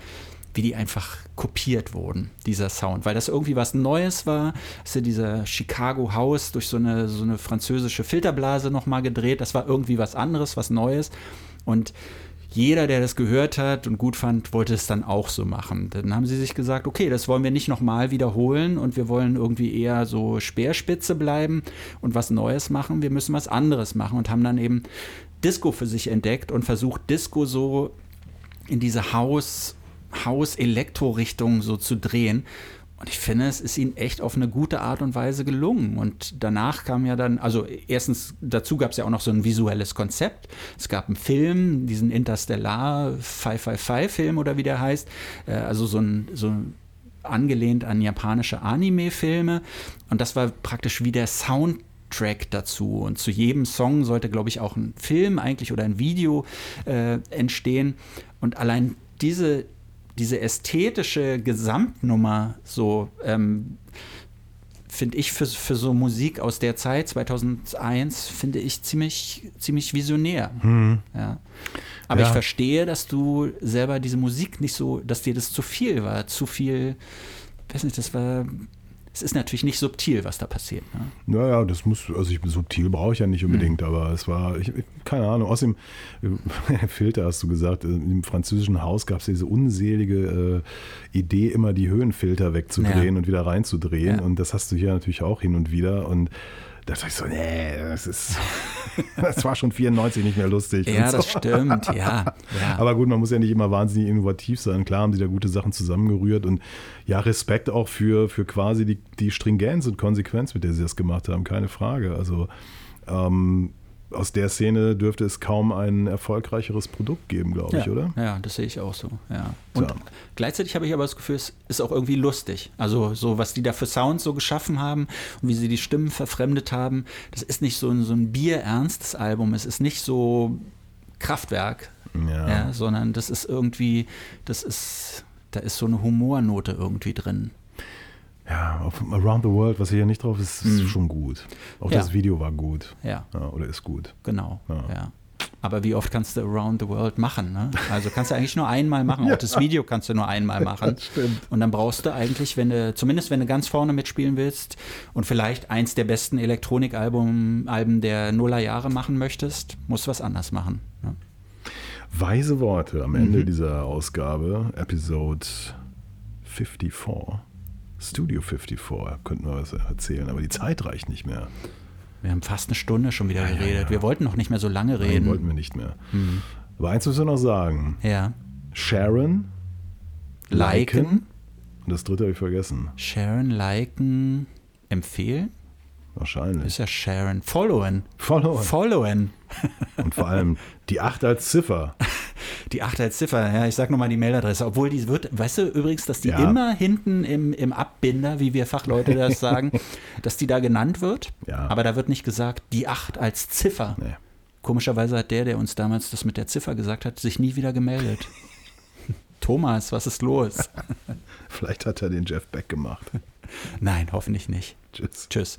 [SPEAKER 3] wie die einfach kopiert wurden, dieser Sound, weil das irgendwie was Neues war. Ist ja dieser Chicago House durch so eine, so eine französische Filterblase nochmal gedreht. Das war irgendwie was anderes, was Neues. Und jeder, der das gehört hat und gut fand, wollte es dann auch so machen. Dann haben sie sich gesagt, okay, das wollen wir nicht nochmal wiederholen und wir wollen irgendwie eher so Speerspitze bleiben und was Neues machen. Wir müssen was anderes machen und haben dann eben Disco für sich entdeckt und versucht, Disco so in diese Haus, Haus-Elektro-Richtung so zu drehen. Und ich finde, es ist ihnen echt auf eine gute Art und Weise gelungen. Und danach kam ja dann, also erstens, dazu gab es ja auch noch so ein visuelles Konzept. Es gab einen Film, diesen Interstellar 555-Film oder wie der heißt. Äh, also so ein, so angelehnt an japanische Anime-Filme. Und das war praktisch wie der Soundtrack dazu. Und zu jedem Song sollte, glaube ich, auch ein Film eigentlich oder ein Video äh, entstehen. Und allein diese, diese ästhetische Gesamtnummer so ähm, finde ich für, für so Musik aus der Zeit 2001 finde ich ziemlich ziemlich visionär. Mhm. Ja. Aber ja. ich verstehe, dass du selber diese Musik nicht so, dass dir das zu viel war, zu viel, weiß nicht, das war es ist natürlich nicht subtil, was da passiert.
[SPEAKER 2] Ne? Naja, das muss, also ich, subtil brauche ich ja nicht unbedingt, mhm. aber es war, ich, keine Ahnung, außerdem, Filter hast du gesagt, im französischen Haus gab es diese unselige äh, Idee, immer die Höhenfilter wegzudrehen ja. und wieder reinzudrehen ja. und das hast du hier natürlich auch hin und wieder und da dachte ich so, nee, das ist, das war schon 94 nicht mehr lustig.
[SPEAKER 3] Ja, so. das stimmt, ja,
[SPEAKER 2] ja. Aber gut, man muss ja nicht immer wahnsinnig innovativ sein. Klar haben sie da gute Sachen zusammengerührt und ja, Respekt auch für, für quasi die, die Stringenz und Konsequenz, mit der sie das gemacht haben, keine Frage. Also ähm, aus der Szene dürfte es kaum ein erfolgreicheres Produkt geben, glaube ich,
[SPEAKER 3] ja,
[SPEAKER 2] oder?
[SPEAKER 3] Ja, das sehe ich auch so. Ja. Und so. gleichzeitig habe ich aber das Gefühl, es ist auch irgendwie lustig. Also so, was die da für Sounds so geschaffen haben und wie sie die Stimmen verfremdet haben, das ist nicht so ein, so ein bierernstes Album. Es ist nicht so Kraftwerk, ja. ja. sondern das ist irgendwie, das ist, da ist so eine Humornote irgendwie drin.
[SPEAKER 2] Auf Around the World, was hier nicht drauf ist, ist schon gut. Auch
[SPEAKER 3] Ja.
[SPEAKER 2] das Video war gut.
[SPEAKER 3] Ja,
[SPEAKER 2] Ja, oder ist gut.
[SPEAKER 3] genau.
[SPEAKER 2] Ja.
[SPEAKER 3] Ja. Aber wie oft kannst du Around the World machen? Ne? Also kannst du eigentlich nur einmal machen. Auch das Video kannst du nur einmal machen.
[SPEAKER 2] stimmt.
[SPEAKER 3] Und dann brauchst du eigentlich, wenn du, zumindest wenn du ganz vorne mitspielen willst und vielleicht eins der besten Elektronikalben Alben der Nullerjahre machen möchtest, musst du was anders machen. Ne?
[SPEAKER 2] Weise Worte am Ende dieser Ausgabe, Episode 54. Studio 54, könnten wir was erzählen, aber die Zeit reicht nicht mehr.
[SPEAKER 3] Wir haben fast eine Stunde schon wieder
[SPEAKER 2] ja,
[SPEAKER 3] geredet.
[SPEAKER 2] ja.
[SPEAKER 3] Wir wollten noch nicht mehr so lange
[SPEAKER 2] Nein,
[SPEAKER 3] reden.
[SPEAKER 2] wollten wir nicht mehr. Aber eins müssen wir noch sagen.
[SPEAKER 3] ja.
[SPEAKER 2] Sharon,
[SPEAKER 3] Liken,
[SPEAKER 2] und das dritte habe ich vergessen.
[SPEAKER 3] Sharon, liken, empfehlen?
[SPEAKER 2] Wahrscheinlich.
[SPEAKER 3] Ist ja Sharon. Followen.
[SPEAKER 2] Follow.
[SPEAKER 3] Followen.
[SPEAKER 2] Und vor allem die 8 als Ziffer.
[SPEAKER 3] Die 8 als Ziffer, ja, ich sag nochmal die Mailadresse, obwohl die wird, weißt du übrigens, dass die
[SPEAKER 2] Ja.
[SPEAKER 3] immer hinten im, im Abbinder, wie wir Fachleute das sagen, dass die da genannt wird,
[SPEAKER 2] Ja.
[SPEAKER 3] aber da wird nicht gesagt, die 8 als Ziffer.
[SPEAKER 2] Nee.
[SPEAKER 3] Komischerweise hat der, der uns damals das mit der Ziffer gesagt hat, sich nie wieder gemeldet. Thomas, was ist los?
[SPEAKER 2] Vielleicht hat er den Jeff Beck gemacht.
[SPEAKER 3] Nein, hoffentlich nicht.
[SPEAKER 2] Tschüss.
[SPEAKER 3] Tschüss.